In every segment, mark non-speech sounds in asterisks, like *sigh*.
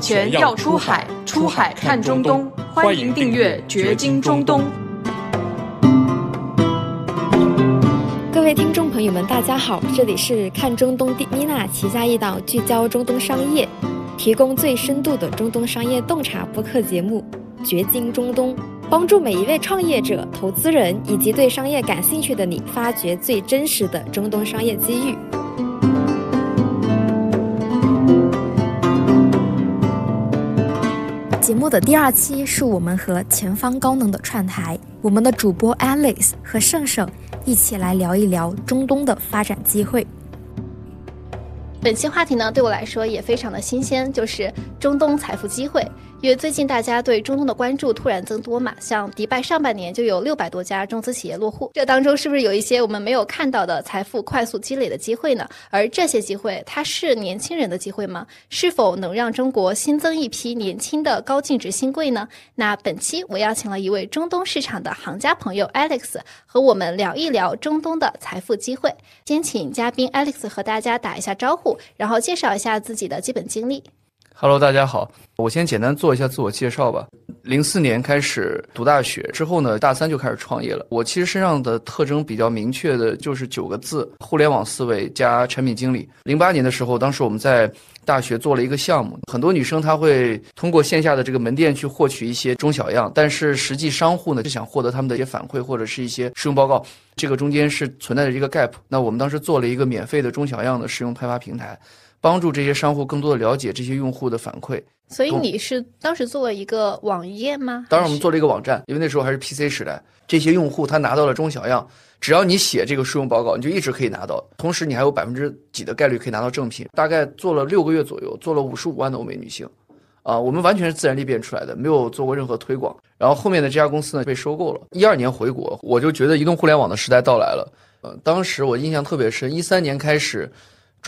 全要出海，出海看中东。欢迎订阅《掘金中东》。各位听众朋友们，大家好，这里是看中东的妮娜旗下一档聚焦中东商业、提供最深度的中东商业洞察播客节目《掘金中东》，帮助每一位创业者、投资人以及对商业感兴趣的你，发掘最真实的中东商业机遇。节目的第二期是我们和前方高能的串台，我们的主播 Alex 和盛盛一起来聊一聊中东的发展机会。本期话题呢，对我来说也非常的新鲜，就是中东财富机会。因为最近大家对中东的关注突然增多嘛，像迪拜上半年就有六百多家中资企业落户，这当中是不是有一些我们没有看到的财富快速积累的机会呢？而这些机会，它是年轻人的机会吗？是否能让中国新增一批年轻的高净值新贵呢？那本期我邀请了一位中东市场的行家朋友 Alex，和我们聊一聊中东的财富机会。先请嘉宾 Alex 和大家打一下招呼，然后介绍一下自己的基本经历。Hello，大家好，我先简单做一下自我介绍吧。零四年开始读大学之后呢，大三就开始创业了。我其实身上的特征比较明确的就是九个字：互联网思维加产品经理。零八年的时候，当时我们在大学做了一个项目，很多女生她会通过线下的这个门店去获取一些中小样，但是实际商户呢是想获得他们的一些反馈或者是一些试用报告，这个中间是存在着一个 gap。那我们当时做了一个免费的中小样的试用开发平台。帮助这些商户更多的了解这些用户的反馈，所以你是当时做了一个网页吗？当然，我们做了一个网站，因为那时候还是 PC 时代。这些用户他拿到了中小样，只要你写这个试用报告，你就一直可以拿到。同时，你还有百分之几的概率可以拿到正品。大概做了六个月左右，做了五十五万的欧美女性，啊，我们完全是自然裂变出来的，没有做过任何推广。然后后面的这家公司呢被收购了。一二年回国，我就觉得移动互联网的时代到来了。呃，当时我印象特别深，一三年开始。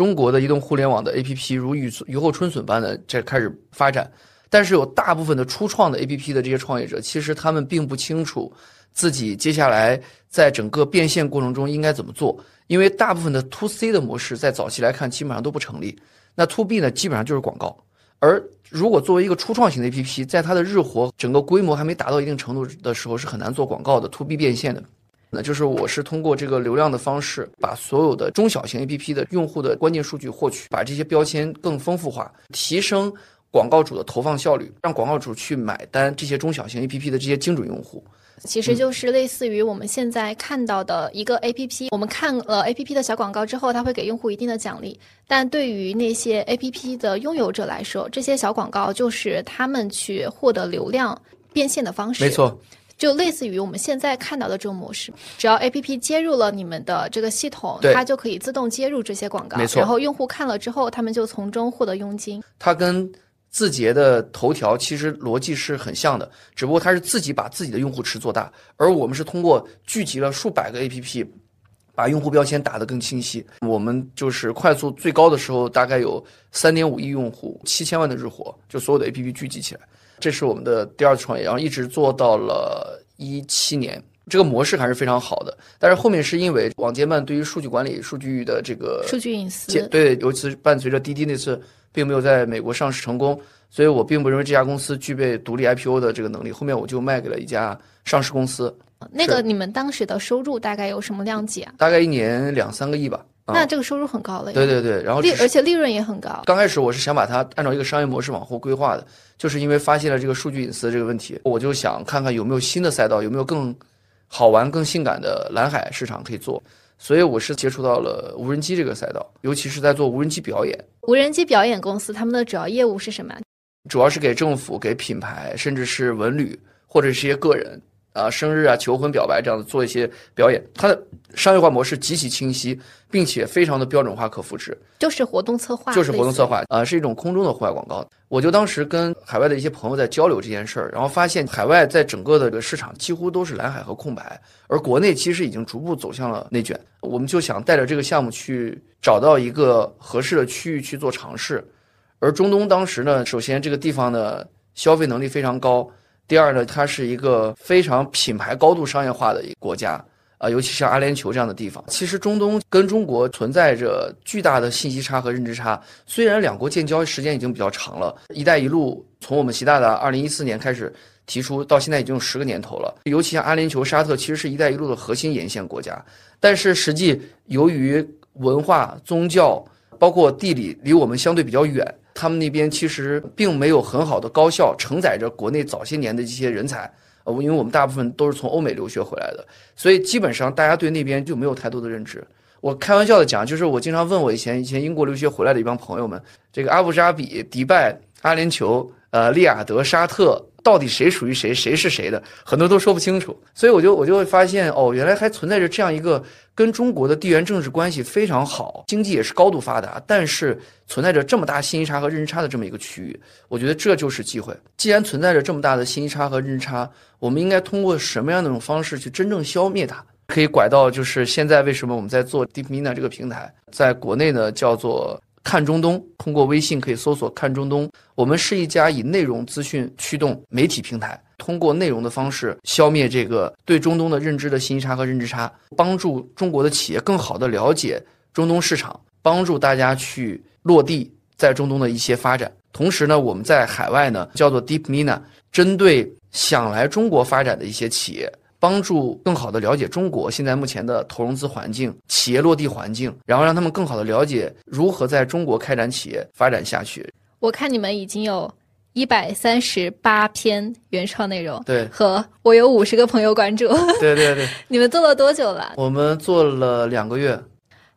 中国的移动互联网的 APP 如雨雨后春笋般的在开始发展，但是有大部分的初创的 APP 的这些创业者，其实他们并不清楚自己接下来在整个变现过程中应该怎么做，因为大部分的 To C 的模式在早期来看基本上都不成立，那 To B 呢基本上就是广告，而如果作为一个初创型的 APP，在它的日活整个规模还没达到一定程度的时候，是很难做广告的 To B 变现的。那就是我是通过这个流量的方式，把所有的中小型 APP 的用户的关键数据获取，把这些标签更丰富化，提升广告主的投放效率，让广告主去买单这些中小型 APP 的这些精准用户。其实就是类似于我们现在看到的一个 APP，我们看了 APP 的小广告之后，它会给用户一定的奖励，但对于那些 APP 的拥有者来说，这些小广告就是他们去获得流量变现的方式。没错。就类似于我们现在看到的这种模式，只要 A P P 接入了你们的这个系统，它就可以自动接入这些广告，没错。然后用户看了之后，他们就从中获得佣金。它跟字节的头条其实逻辑是很像的，只不过它是自己把自己的用户池做大，而我们是通过聚集了数百个 A P P，把用户标签打得更清晰。我们就是快速最高的时候，大概有三点五亿用户，七千万的日活，就所有的 A P P 聚集起来。这是我们的第二次创业，然后一直做到了一七年，这个模式还是非常好的。但是后面是因为网监办对于数据管理、数据的这个数据隐私，对，尤其是伴随着滴滴那次并没有在美国上市成功，所以我并不认为这家公司具备独立 IPO 的这个能力。后面我就卖给了一家上市公司。那个你们当时的收入大概有什么量级啊？大概一年两三个亿吧。那这个收入很高了，对对对，然后利而且利润也很高。刚开始我是想把它按照一个商业模式往后规划的，就是因为发现了这个数据隐私这个问题，我就想看看有没有新的赛道，有没有更好玩、更性感的蓝海市场可以做。所以我是接触到了无人机这个赛道，尤其是在做无人机表演。无人机表演公司他们的主要业务是什么？主要是给政府、给品牌，甚至是文旅或者是一些个人。啊，生日啊，求婚、表白这样的做一些表演，它的商业化模式极其清晰，并且非常的标准化、可复制，就是活动策划，就是活动策划，啊，是一种空中的户外广告。我就当时跟海外的一些朋友在交流这件事儿，然后发现海外在整个的这个市场几乎都是蓝海和空白，而国内其实已经逐步走向了内卷。我们就想带着这个项目去找到一个合适的区域去做尝试，而中东当时呢，首先这个地方的消费能力非常高。第二呢，它是一个非常品牌高度商业化的一个国家，啊，尤其像阿联酋这样的地方，其实中东跟中国存在着巨大的信息差和认知差。虽然两国建交时间已经比较长了，“一带一路”从我们习大大二零一四年开始提出，到现在已经有十个年头了。尤其像阿联酋、沙特，其实是一带一路的核心沿线国家。但是实际由于文化、宗教，包括地理离我们相对比较远，他们那边其实并没有很好的高校承载着国内早些年的这些人才。呃，因为我们大部分都是从欧美留学回来的，所以基本上大家对那边就没有太多的认知。我开玩笑的讲，就是我经常问我以前以前英国留学回来的一帮朋友们，这个阿布扎比、迪拜、阿联酋、呃利雅得、沙特。到底谁属于谁，谁是谁的，很多都说不清楚。所以我就我就会发现，哦，原来还存在着这样一个跟中国的地缘政治关系非常好，经济也是高度发达，但是存在着这么大信息差和认知差的这么一个区域。我觉得这就是机会。既然存在着这么大的信息差和认知差，我们应该通过什么样的方式去真正消灭它？可以拐到就是现在为什么我们在做 DeepMind 这个平台，在国内呢叫做。看中东，通过微信可以搜索“看中东”。我们是一家以内容资讯驱动媒体平台，通过内容的方式消灭这个对中东的认知的信息差和认知差，帮助中国的企业更好的了解中东市场，帮助大家去落地在中东的一些发展。同时呢，我们在海外呢叫做 Deep Mina，针对想来中国发展的一些企业。帮助更好的了解中国现在目前的投融资环境、企业落地环境，然后让他们更好的了解如何在中国开展企业发展下去。我看你们已经有一百三十八篇原创内容，对，和我有五十个朋友关注，对对对。*laughs* 你们做了多久了？我们做了两个月。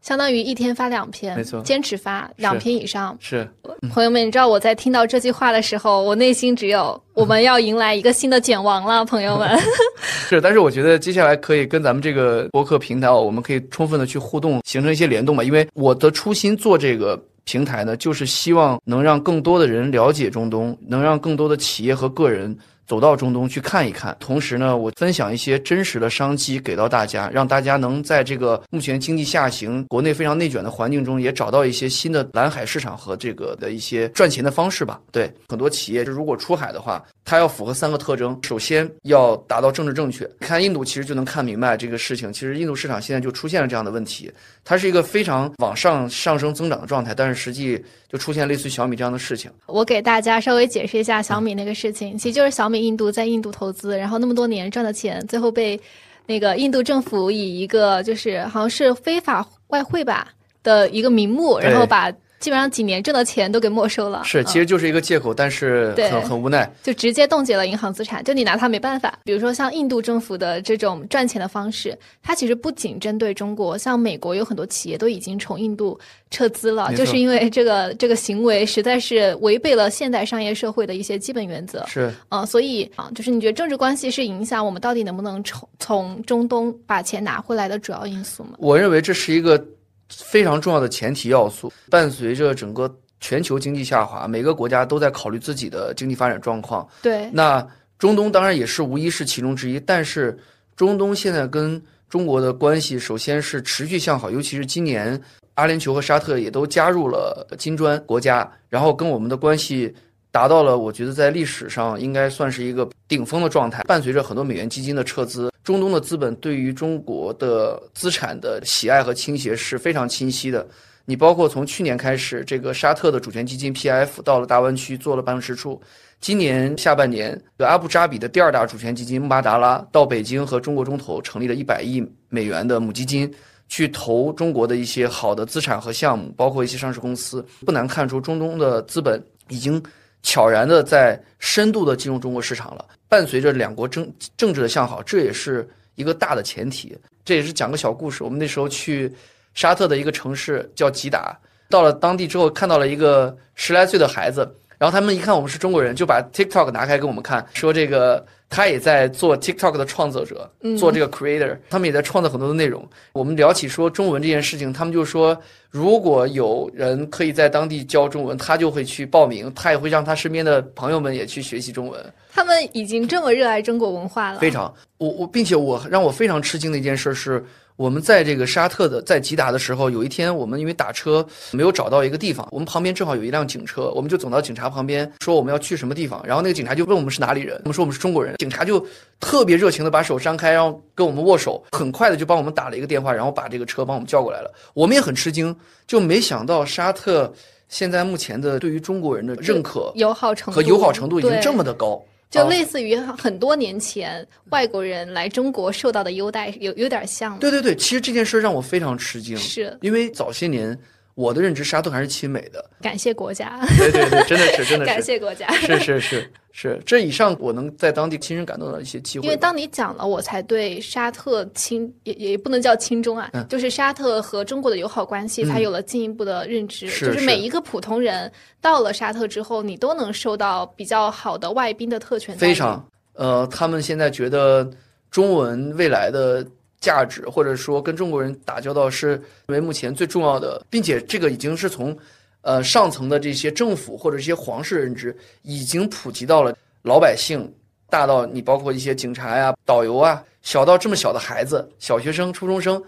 相当于一天发两篇，没错，坚持发两篇以上。是，朋友们，你知道我在听到这句话的时候，我内心只有我们要迎来一个新的卷王了，朋友们。*laughs* 是，但是我觉得接下来可以跟咱们这个博客平台哦，我们可以充分的去互动，形成一些联动嘛。因为我的初心做这个平台呢，就是希望能让更多的人了解中东，能让更多的企业和个人。走到中东去看一看，同时呢，我分享一些真实的商机给到大家，让大家能在这个目前经济下行、国内非常内卷的环境中，也找到一些新的蓝海市场和这个的一些赚钱的方式吧。对很多企业，如果出海的话，它要符合三个特征：首先要达到政治正确。看印度其实就能看明白这个事情。其实印度市场现在就出现了这样的问题，它是一个非常往上上升增长的状态，但是实际就出现类似于小米这样的事情。我给大家稍微解释一下小米那个事情，其实就是小米。印度在印度投资，然后那么多年赚的钱，最后被那个印度政府以一个就是好像是非法外汇吧的一个名目，然后把。基本上几年挣的钱都给没收了，是，其实就是一个借口，但是很很无奈，就直接冻结了银行资产，就你拿它没办法。比如说像印度政府的这种赚钱的方式，它其实不仅针对中国，像美国有很多企业都已经从印度撤资了，就是因为这个这个行为实在是违背了现代商业社会的一些基本原则。是，嗯，所以啊，就是你觉得政治关系是影响我们到底能不能从从中东把钱拿回来的主要因素吗？我认为这是一个。非常重要的前提要素，伴随着整个全球经济下滑，每个国家都在考虑自己的经济发展状况。对，那中东当然也是无疑是其中之一。但是中东现在跟中国的关系，首先是持续向好，尤其是今年阿联酋和沙特也都加入了金砖国家，然后跟我们的关系。达到了，我觉得在历史上应该算是一个顶峰的状态。伴随着很多美元基金的撤资，中东的资本对于中国的资产的喜爱和倾斜是非常清晰的。你包括从去年开始，这个沙特的主权基金 P F 到了大湾区做了办事处，今年下半年，阿布扎比的第二大主权基金穆巴达拉到北京和中国中投成立了一百亿美元的母基金，去投中国的一些好的资产和项目，包括一些上市公司。不难看出，中东的资本已经。悄然的在深度的进入中国市场了，伴随着两国政政治的向好，这也是一个大的前提。这也是讲个小故事。我们那时候去沙特的一个城市叫吉达，到了当地之后，看到了一个十来岁的孩子，然后他们一看我们是中国人，就把 TikTok 拿开给我们看，说这个。他也在做 TikTok 的创作者，做这个 creator，他们也在创造很多的内容。我们聊起说中文这件事情，他们就说，如果有人可以在当地教中文，他就会去报名，他也会让他身边的朋友们也去学习中文。他们已经这么热爱中国文化了，非常。我我，并且我让我非常吃惊的一件事是，我们在这个沙特的在吉达的时候，有一天我们因为打车没有找到一个地方，我们旁边正好有一辆警车，我们就走到警察旁边，说我们要去什么地方，然后那个警察就问我们是哪里人，我们说我们是中国人，警察就特别热情的把手张开，然后跟我们握手，很快的就帮我们打了一个电话，然后把这个车帮我们叫过来了。我们也很吃惊，就没想到沙特现在目前的对于中国人的认可友好程度和友好程度已经这么的高。就啊类似于很多年前外国人来中国受到的优待，有有点像。对对对，其实这件事让我非常吃惊，是。因为早些年我的认知，沙特还是亲美的。*laughs* 感谢国家，对对对，真的是真的是 *laughs* 感，谢国家。是是是是，这以上我能在当地亲身感动到一些机会。因为当你讲了，我才对沙特亲也也不能叫亲中啊，嗯就是沙特和中国的友好关系，才有了进一步的认知。是就是每一个普通人到了沙特之后，你都能受到比较好的外宾的特权。非常呃，他们现在觉得中文未来的价值，或者说跟中国人打交道是认为目前最重要的，并且这个已经是从呃上层的这些政府或者这些皇室认知，已经普及到了老百姓，大到你包括一些警察呀、导游啊，小到这么小的孩子、小学生、初中生。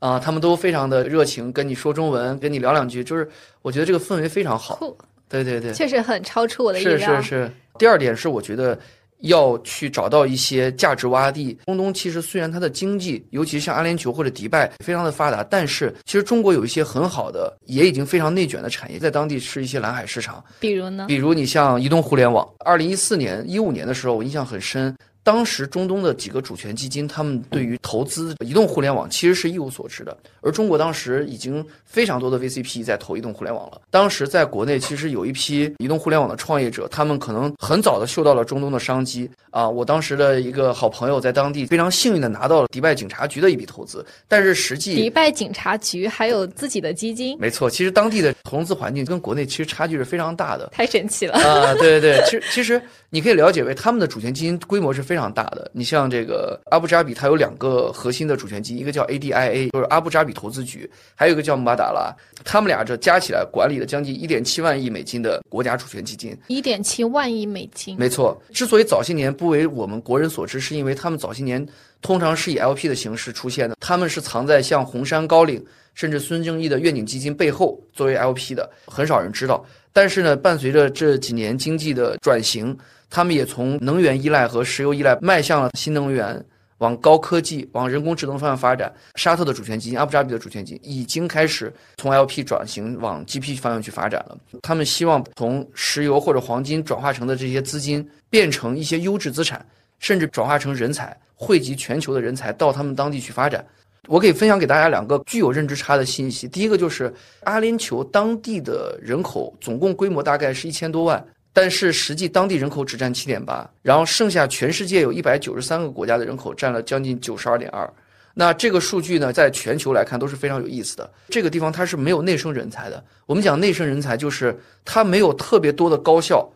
啊、他们都非常的热情，跟你说中文，跟你聊两句，就是我觉得这个氛围非常好。对对对，确实很超出我的意料是。是是。第二点是，我觉得要去找到一些价值洼地。中东其实虽然它的经济，尤其是像阿联酋或者迪拜非常的发达，但是其实中国有一些很好的，也已经非常内卷的产业，在当地是一些蓝海市场。比如呢？比如你像移动互联网，二零一四年、一五年的时候，我印象很深。当时中东的几个主权基金，他们对于投资移动互联网其实是一无所知的，而中国当时已经非常多的 VCP 在投移动互联网了。当时在国内其实有一批移动互联网的创业者，他们可能很早的嗅到了中东的商机啊。我当时的一个好朋友在当地非常幸运的拿到了迪拜警察局的一笔投资，但是实际迪拜警察局还有自己的基金，没错，其实当地的投资环境跟国内其实差距是非常大的。太神奇了。啊，对对对，其实其实你可以了解为他们的主权基金规模是非常大的。你像这个阿布扎比，它有两个核心的主权基金，一个叫 ADIA，就是阿布扎比投资局，还有一个叫姆巴达拉，他们俩这加起来管理了将近一点七万亿美金的国家主权基金。一点七万亿美金，没错，之所以早些年不为我们国人所知，是因为他们早些年通常是以 LP 的形式出现的，他们是藏在像红杉高瓴甚至孙正义的愿景基金背后作为 LP 的，很少人知道。但是呢，伴随着这几年经济的转型，他们也从能源依赖和石油依赖迈向了新能源。往高科技、往人工智能方向发展，沙特的主权基金、阿布扎比的主权基金已经开始从 LP 转型往 GP 方向去发展了。他们希望从石油或者黄金转化成的这些资金，变成一些优质资产，甚至转化成人才，汇集全球的人才到他们当地去发展。我可以分享给大家两个具有认知差的信息。第一个就是阿联酋当地的人口总共规模大概是一千多万，但是实际当地人口只占七点八，然后剩下全世界有一百九十三个国家的人口占了将近九十二点二。那这个数据呢，在全球来看都是非常有意思的。这个地方它是没有内生人才的。我们讲内生人才，就是它没有特别多的高校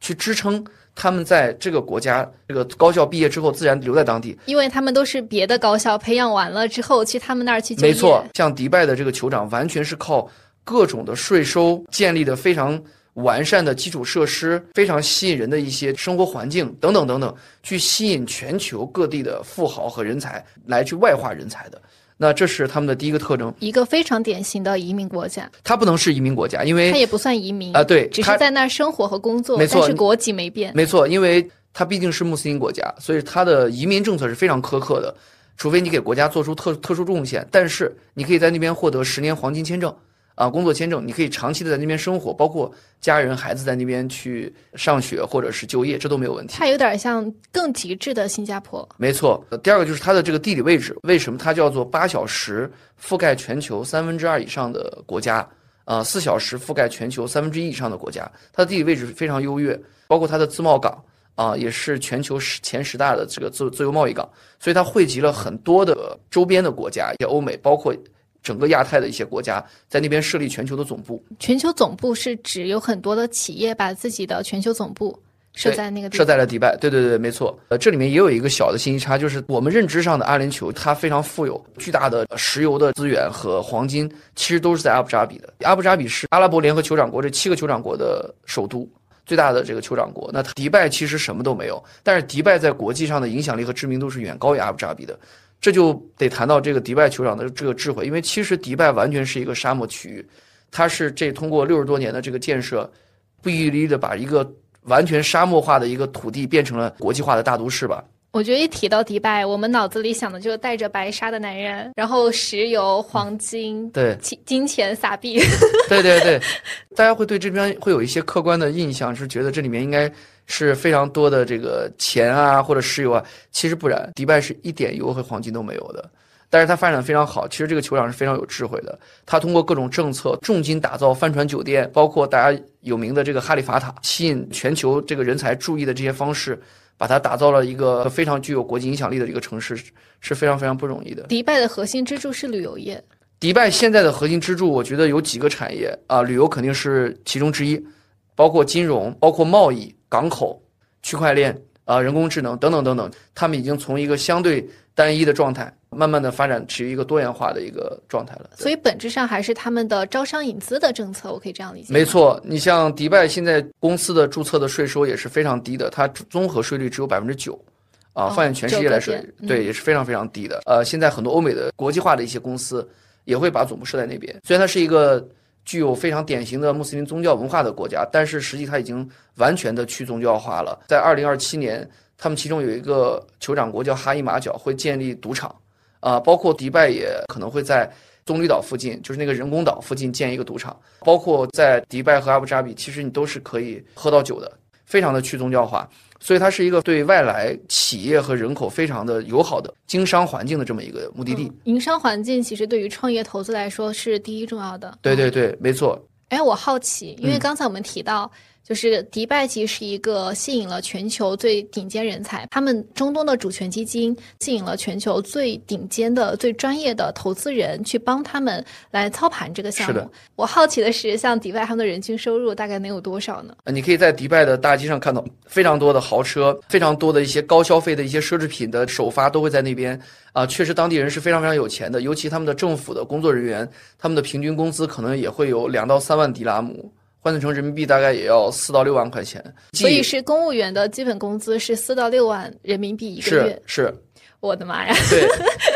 去支撑他们在这个国家这个高校毕业之后自然留在当地。因为他们都是别的高校培养完了之后去他们那儿去就业。没错，像迪拜的这个酋长，完全是靠各种的税收建立的非常完善的基础设施，非常吸引人的一些生活环境等等等等，去吸引全球各地的富豪和人才来去外化人才的。那这是他们的第一个特征，一个非常典型的移民国家，它不能是移民国家，因为它也不算移民啊对只是在那儿生活和工作，没错但是国籍没变。没错，因为它毕竟是穆斯林国家，所以它的移民政策是非常苛刻的，除非你给国家做出特特殊贡献，但是你可以在那边获得十年黄金签证。啊，工作签证，你可以长期的在那边生活，包括家人、孩子在那边去上学或者是就业，这都没有问题。它有点像更极致的新加坡，没错，呃第二个就是它的这个地理位置，为什么它叫做八小时覆盖全球三分之二以上的国家？啊，四小时覆盖全球三分之一以上的国家，它的地理位置非常优越，包括它的自贸港啊，也是全球十前十大的这个自自由贸易港，所以它汇集了很多的周边的国家，也欧美，包括整个亚太的一些国家，在那边设立全球的总部。全球总部是指有很多的企业把自己的全球总部设在那个地设。在了迪拜，对对对，没错。呃，这里面也有一个小的信息差，就是我们认知上的阿联酋，它非常富有，巨大的石油的资源和黄金，其实都是在阿布扎比的。阿布扎比是阿拉伯联合酋长国这七个酋长国的首都。最大的这个酋长国，那迪拜其实什么都没有，但是迪拜在国际上的影响力和知名度是远高于阿布扎比的。这就得谈到这个迪拜酋长的这个智慧，因为其实迪拜完全是一个沙漠区域，它是这通过六十多年的这个建设，不遗余力的把一个完全沙漠化的一个土地变成了国际化的大都市吧。我觉得一提到迪拜，我们脑子里想的就是带着白纱的男人，然后石油、黄金、对，金金钱撒币。对对对，大家会对这边会有一些客观的印象，是觉得这里面应该是非常多的这个钱啊或者石油啊，其实不然，迪拜是一点油和黄金都没有的。但是它发展非常好，其实这个酋长是非常有智慧的，他通过各种政策重金打造帆船酒店，包括大家有名的这个哈利法塔，吸引全球这个人才注意的这些方式。把它打造了一个非常具有国际影响力的一个城市，是非常非常不容易的。迪拜的核心支柱是旅游业。迪拜现在的核心支柱，我觉得有几个产业啊，旅游肯定是其中之一，包括金融、包括贸易、港口、区块链啊、人工智能等等等等，他们已经从一个相对单一的状态。慢慢的发展于一个多元化的一个状态了，所以本质上还是他们的招商引资的政策，我可以这样理解。没错，你像迪拜现在公司的注册的税收也是非常低的，它综合税率只有百分之九，啊，放眼全世界来说，对也是非常非常低的。呃，现在很多欧美的国际化的一些公司也会把总部设在那边，虽然它是一个具有非常典型的穆斯林宗教文化的国家，但是实际它已经完全的去宗教化了。在二零二七年，他们其中有一个酋长国叫哈伊马角，会建立赌场。啊，包括迪拜也可能会在棕榈岛附近，就是那个人工岛附近建一个赌场。包括在迪拜和阿布扎比，其实你都是可以喝到酒的，非常的去宗教化。所以它是一个对外来企业和人口非常的友好的经商环境的这么一个目的地。营商环境其实对于创业投资来说是第一重要的。对对对，没错。哎，我好奇，因为刚才我们提到。就是迪拜其实是一个吸引了全球最顶尖人才，他们中东的主权基金吸引了全球最顶尖的、最专业的投资人去帮他们来操盘这个项目。我好奇的是，像迪拜他们的人均收入大概能有多少呢？你可以在迪拜的大街上看到非常多的豪车，非常多的一些高消费的一些奢侈品的首发都会在那边啊。确实，当地人是非常非常有钱的，尤其他们的政府的工作人员，他们的平均工资可能也会有两到三万迪拉姆。换算成人民币大概也要四到六万块钱，所以是公务员的基本工资是四到六万人民币一个月。是是，我的妈呀！*laughs* 对，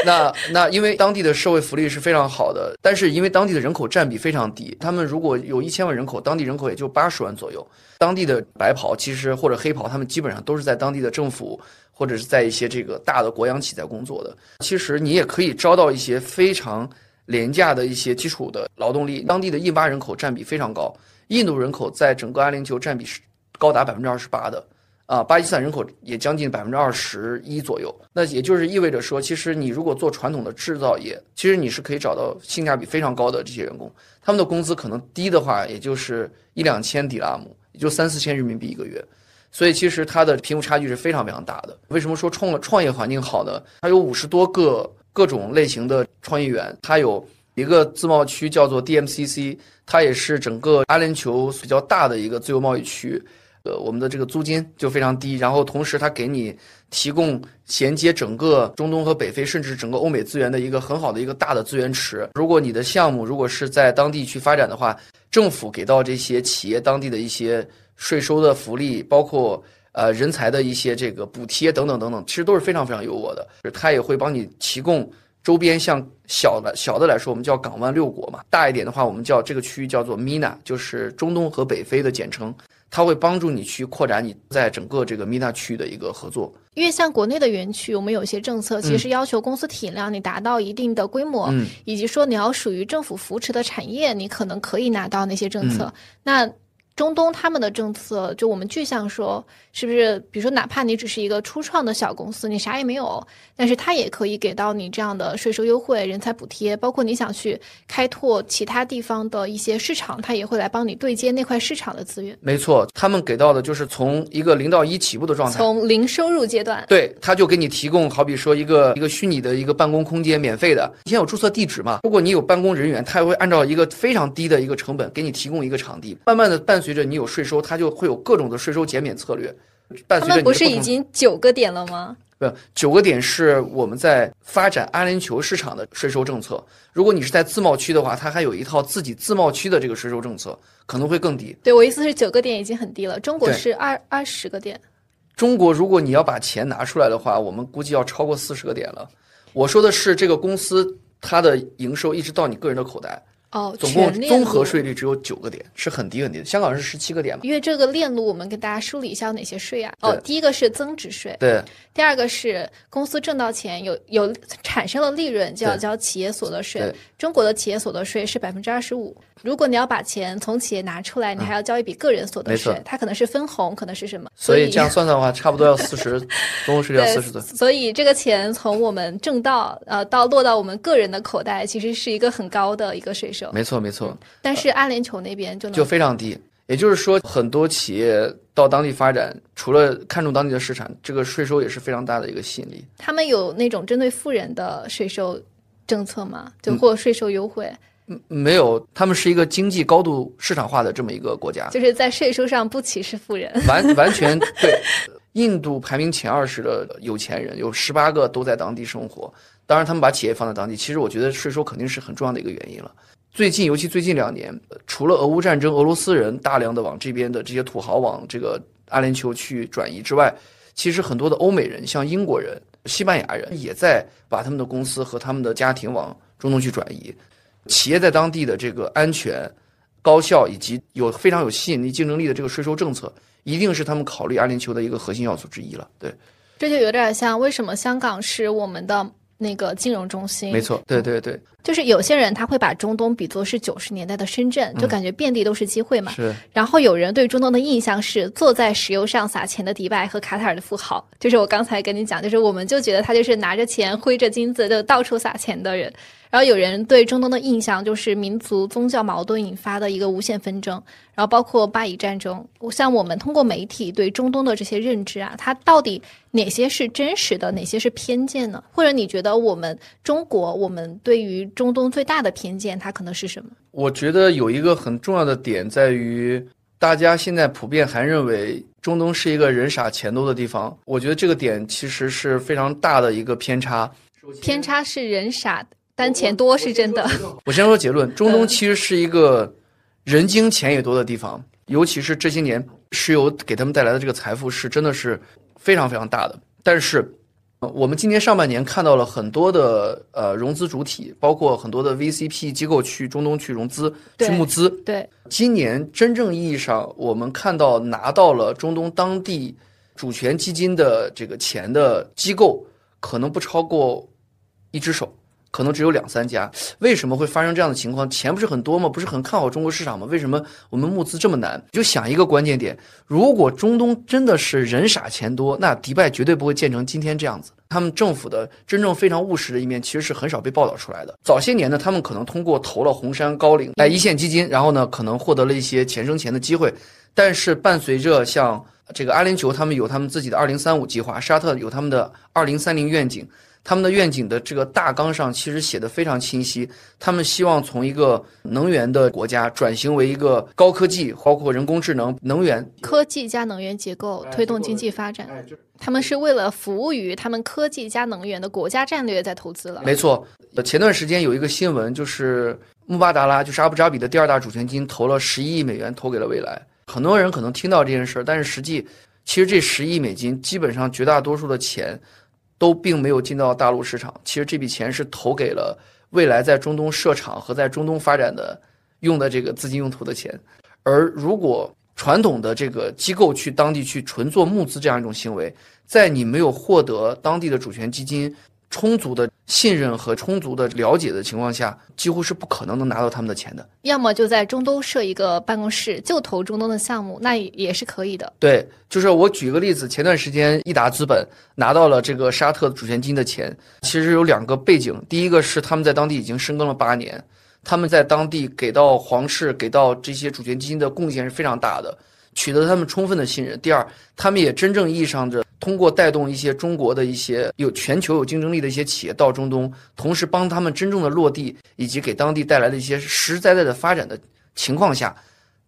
那那因为当地的社会福利是非常好的，但是因为当地的人口占比非常低，他们如果有一千万人口，当地人口也就八十万左右。当地的白袍其实或者黑袍，他们基本上都是在当地的政府或者是在一些这个大的国央企在工作的。其实你也可以招到一些非常廉价的一些基础的劳动力，当地的印巴人口占比非常高。印度人口在整个阿联酋占比是高达百分之二十八的，啊，巴基斯坦人口也将近百分之二十一左右。那也就是意味着说，其实你如果做传统的制造业，其实你是可以找到性价比非常高的这些员工，他们的工资可能低的话，也就是一两千迪拉姆，也就三四千人民币一个月。所以其实它的贫富差距是非常非常大的。为什么说创创业环境好呢？它有五十多个各种类型的创业园，它有。一个自贸区叫做 DMCC，它也是整个阿联酋比较大的一个自由贸易区。呃，我们的这个租金就非常低，然后同时它给你提供衔接整个中东和北非，甚至整个欧美资源的一个很好的一个大的资源池。如果你的项目如果是在当地去发展的话，政府给到这些企业当地的一些税收的福利，包括呃人才的一些这个补贴等等等等，其实都是非常非常优渥的。它也会帮你提供。周边像小的小的来说，我们叫港湾六国嘛；大一点的话，我们叫这个区域叫做 MENA，就是中东和北非的简称。它会帮助你去扩展你在整个这个 MENA 区域的一个合作。因为像国内的园区，我们有些政策其实要求公司体量你达到一定的规模，以及说你要属于政府扶持的产业，你可能可以拿到那些政策。那中东他们的政策，就我们具象说，是不是？比如说，哪怕你只是一个初创的小公司，你啥也没有，但是他也可以给到你这样的税收优惠、人才补贴，包括你想去开拓其他地方的一些市场，他也会来帮你对接那块市场的资源。没错，他们给到的就是从一个零到一起步的状态，从零收入阶段，对，他就给你提供，好比说一个一个虚拟的一个办公空间，免费的，你先有注册地址嘛。如果你有办公人员，他也会按照一个非常低的一个成本给你提供一个场地，慢慢的伴。随着你有税收，它就会有各种的税收减免策略。他们不是已经九个点了吗？不，九个点是我们在发展阿联酋市场的税收政策。如果你是在自贸区的话，它还有一套自己自贸区的这个税收政策，可能会更低。对我意思是九个点已经很低了。中国是二二十个点。中国如果你要把钱拿出来的话，我们估计要超过四十个点了。我说的是这个公司它的营收一直到你个人的口袋，哦，总共综合税率只有九个点，是很低很低的。香港是十七个点嘛？因为这个链路，我们给大家梳理一下有哪些税啊？哦，第一个是增值税，对第二个是公司挣到钱有有产生了利润就要交企业所得税对。中国的企业所得税是百分之二十五。如果你要把钱从企业拿出来，你还要交一笔个人所得嗯没错税，它可能是分红，可能是什么？所以这样算算的话，差不多要四十，*laughs* 综合税率要对四十多。所以这个钱从我们挣到呃到落到我们个人的口袋，其实是一个很高的一个税收。没错没错，但是阿联酋那边就能就非常低。也就是说，很多企业到当地发展，除了看重当地的市场，这个税收也是非常大的一个吸引力。他们有那种针对富人的税收政策吗？嗯就或税收优惠，没有，他们是一个经济高度市场化的这么一个国家，就是在税收上不歧视富人。完完全 *laughs* 对。印度排名前二十的有钱人，有十八个都在当地生活。当然，他们把企业放在当地，其实我觉得税收肯定是很重要的一个原因了。最近，尤其最近两年，除了俄乌战争，俄罗斯人大量的往这边的这些土豪往这个阿联酋去转移之外，其实很多的欧美人，像英国人、西班牙人，也在把他们的公司和他们的家庭往中东去转移。企业在当地的这个安全、高效以及有非常有吸引力、竞争力的这个税收政策，一定是他们考虑阿联酋的一个核心要素之一了。对，这就有点像为什么香港是我们的那个金融中心。没错，对对对，就是有些人他会把中东比作是九十年代的深圳，就感觉遍地都是机会嘛。是然后有人对中东的印象是坐在石油上撒钱的迪拜和卡塔尔的富豪，就是我刚才跟你讲，就是我们就觉得他就是拿着钱挥着金子就到处撒钱的人。然后有人对中东的印象就是民族宗教矛盾引发的一个无限纷争，然后包括巴以战争。像我们通过媒体对中东的这些认知啊，它到底哪些是真实的，哪些是偏见呢？或者你觉得我们中国，我们对于中东最大的偏见，它可能是什么？我觉得有一个很重要的点在于，大家现在普遍还认为中东是一个人傻钱多的地方。我觉得这个点其实是非常大的一个偏差。偏差是人傻，但钱多是真的。我先说结论，中东其实是一个人精钱也多的地方，尤其是这些年石油给他们带来的这个财富是真的是非常非常大的。但是，呃我们今年上半年看到了很多的呃融资主体，包括很多的 VCP 机构去中东去融资、对去募资。对，今年真正意义上，我们看到拿到了中东当地主权基金的这个钱的机构，可能不超过一只手，可能只有两三家。为什么会发生这样的情况？钱不是很多吗？不是很看好中国市场吗？为什么我们募资这么难？你就想一个关键点：如果中东真的是人傻钱多，那迪拜绝对不会建成今天这样子。他们政府的真正非常务实的一面，其实是很少被报道出来的。早些年呢，他们可能通过投了红杉、高瓴、哎一线基金，然后呢，可能获得了一些钱生钱的机会。但是伴随着像这个阿联酋，他们有他们自己的二零三五计划，沙特有他们的二零三零愿景。他们的愿景的这个大纲上其实写的非常清晰，他们希望从一个能源的国家转型为一个高科技，包括人工智能、能源科技加能源结构推动经济发展。他们是为了服务于他们科技加能源的国家战略在投资了。没错，呃，前段时间有一个新闻，就是穆巴达拉，就是阿布扎比的第二大主权基金，投了十一亿美元投给了未来。很多人可能听到这件事儿，但是实际，其实这十亿美金基本上绝大多数的钱都并没有进到大陆市场。其实这笔钱是投给了未来在中东设厂和在中东发展的用的这个资金用途的钱。而如果传统的这个机构去当地去纯做募资这样一种行为，在你没有获得当地的主权基金充足的信任和充足的了解的情况下，几乎是不可能能拿到他们的钱的。要么就在中东设一个办公室，就投中东的项目，那也是可以的。对，就是我举个例子，前段时间益达资本拿到了这个沙特主权基金的钱，其实有两个背景，第一个是他们在当地已经深耕了八年，他们在当地给到皇室、给到这些主权基金的贡献是非常大的，取得他们充分的信任。第二，他们也真正意义上的通过带动一些中国的一些有全球有竞争力的一些企业到中东，同时帮他们真正的落地，以及给当地带来的一些实实在在的发展的情况下，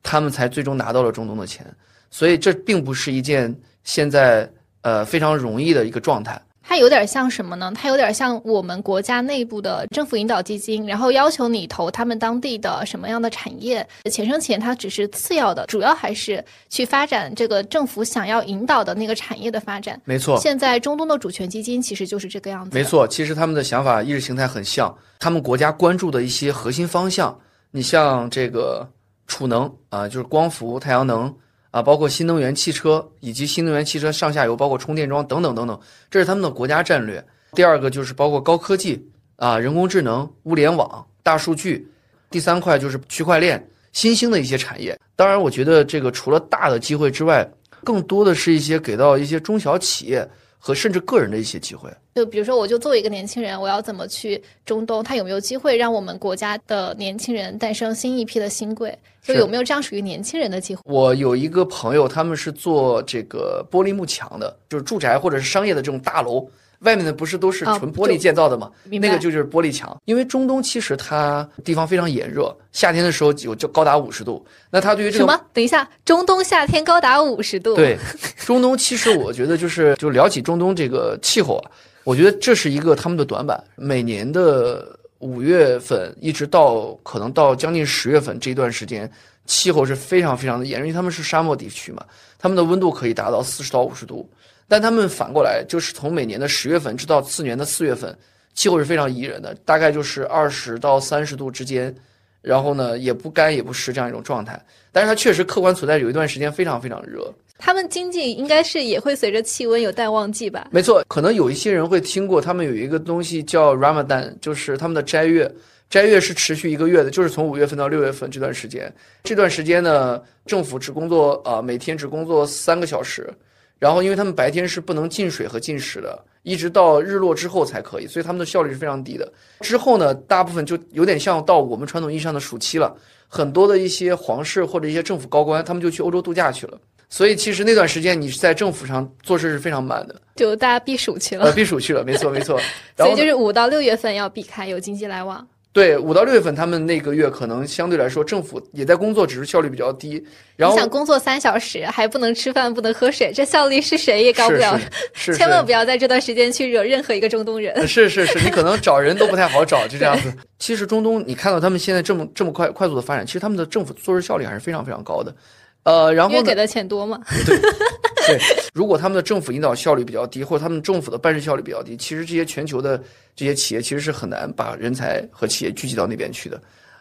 他们才最终拿到了中东的钱。所以这并不是一件现在呃非常容易的一个状态。它有点像什么呢？它有点像我们国家内部的政府引导基金，然后要求你投他们当地的什么样的产业，钱生钱它只是次要的，主要还是去发展这个政府想要引导的那个产业的发展。没错，现在中东的主权基金其实就是这个样子。没错，其实他们的想法意识形态很像，他们国家关注的一些核心方向，你像这个储能啊，就是光伏、太阳能。啊，包括新能源汽车以及新能源汽车上下游，包括充电桩等等等等，这是他们的国家战略。第二个就是包括高科技啊，人工智能、物联网、大数据。第三块就是区块链，新兴的一些产业。当然，我觉得这个除了大的机会之外，更多的是一些给到一些中小企业。和甚至个人的一些机会，就比如说，我就作为一个年轻人，我要怎么去中东？他有没有机会让我们国家的年轻人诞生新一批的新贵？就有没有这样属于年轻人的机会？我有一个朋友，他们是做这个玻璃幕墙的，就是住宅或者是商业的这种大楼。外面的不是都是纯玻璃建造的吗？那个就是玻璃墙。因为中东其实它地方非常炎热，夏天的时候有就高达五十度。那它对于这个什么？等一下，中东夏天高达五十度？对，*laughs* 中东其实我觉得就是就聊起中东这个气候啊，我觉得这是一个他们的短板。每年的五月份一直到可能到将近十月份这段时间，气候是非常非常的炎热，因为他们是沙漠地区嘛，他们的温度可以达到四十到五十度。但他们反过来，就是从每年的十月份直到次年的四月份，气候是非常宜人的，大概就是二十到三十度之间，然后呢也不干也不湿这样一种状态。但是它确实客观存在有一段时间非常非常热。他们经济应该是也会随着气温有淡旺季吧？没错，可能有一些人会听过，他们有一个东西叫 Ramadan，就是他们的斋月，斋月是持续一个月的，就是从五月份到六月份这段时间。这段时间呢，政府只工作啊，每天只工作三个小时。然后，因为他们白天是不能进水和进食的，一直到日落之后才可以，所以他们的效率是非常低的。之后呢，大部分就有点像到我们传统意义上的暑期了，很多的一些皇室或者一些政府高官，他们就去欧洲度假去了。所以其实那段时间你是在政府上做事是非常慢的，就大家避暑去了。呃，避暑去了，没错没错。*laughs* 所以就是五到六月份要避开有经济来往。对，五到六月份，他们那个月可能相对来说，政府也在工作，只是效率比较低。然后想工作三小时还不能吃饭，不能喝水，这效率是谁也高不了。是，*laughs* 千万不要在这段时间去惹任何一个中东人。是是是，你可能找人都不太好找，就这样子。其实中东，你看到他们现在这么这么快快速的发展，其实他们的政府做事效率还是非常非常高的。呃，然后因为给的钱多嘛。对对，如果他们的政府引导效率比较低，或者他们政府的办事效率比较低，其实这些全球的这些企业其实是很难把人才和企业聚集到那边去的。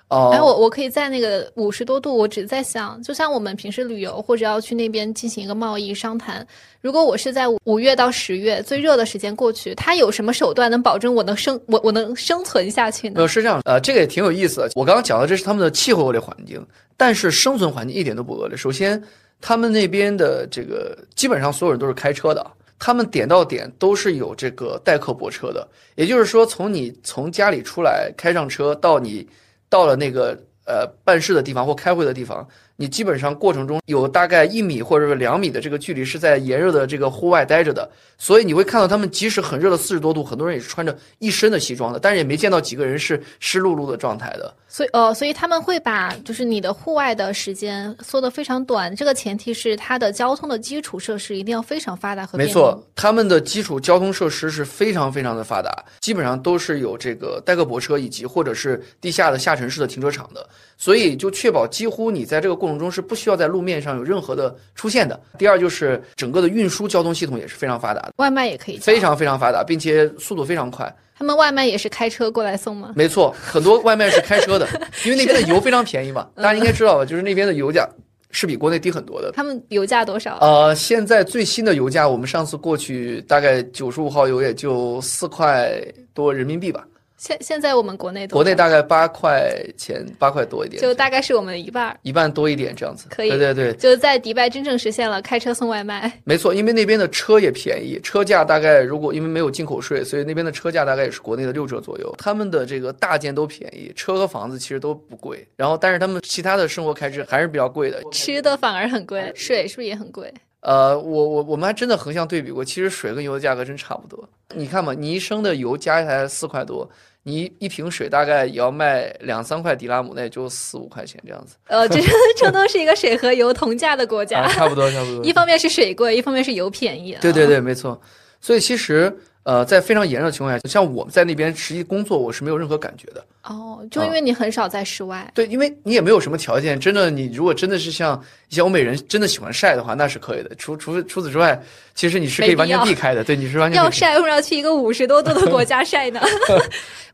哦，哎，我我可以在那个五十多度，我只在想，就像我们平时旅游或者要去那边进行一个贸易商谈，如果我是在五月到十月最热的时间过去，他有什么手段能保证我能生我我能生存下去呢？呃，是这样，呃，这个也挺有意思的。我刚刚讲的这是他们的气候恶劣环境。但是生存环境一点都不恶劣。首先，他们那边的这个基本上所有人都是开车的，他们点到点都是有这个代客泊车的。也就是说，从你从家里出来开上车，到你到了那个呃办事的地方或开会的地方。你基本上过程中有大概一米或者是两米的这个距离是在炎热的这个户外待着的，所以你会看到他们即使很热的四十多度，很多人也是穿着一身的西装的，但是也没见到几个人是湿漉漉的状态的。所以呃，所以他们会把就是你的户外的时间缩得非常短，这个前提是它的交通的基础设施一定要非常发达和没错，他们的基础交通设施是非常非常的发达，基本上都是有这个代客泊车以及或者是地下的下沉式的停车场的，所以就确保几乎你在这个过程中是不需要在路面上有任何的出现的。第二就是整个的运输交通系统也是非常发达的，外卖也可以，非常非常发达，并且速度非常快。他们外卖也是开车过来送吗？没错，很多外卖是开车的，因为那边的油非常便宜嘛，大家应该知道吧？就是那边的油价是比国内低很多的。他们油价多少？呃，现在最新的油价，我们上次过去大概九十五号油也就四块多人民币吧。现现在我们国内国内大概八块钱，八块多一点，就大概是我们的一半，一半多一点这样子。可以，对对对，就在迪拜真正实现了开车送外卖。没错，因为那边的车也便宜，车价大概如果因为没有进口税，所以那边的车价大概也是国内的六折左右。他们的这个大件都便宜，车和房子其实都不贵，然后但是他们其他的生活开支还是比较贵的，吃的反而很贵，水是不是也很贵？呃，我我我们还真的横向对比过，其实水跟油的价格真差不多。你看嘛，你一升的油加起来四块多。你一瓶水大概也要卖两三块迪拉姆，那也就四五块钱这样子。呃，这 *laughs* 中东是一个水和油同价的国家，差不多差不多。*laughs* 一方面是水贵，一方面是油便宜。对对对，没错。所以其实呃，在非常炎热的情况下，像我们在那边实际工作，我是没有任何感觉的。哦，就因为你很少在室外。对，因为你也没有什么条件，真的，你如果真的是像一些欧美人真的喜欢晒的话，那是可以的。除除除此之外，其实你是可以完全避开的。对，你是完全要晒，为什么要去一个五十多度的国家晒呢？*laughs*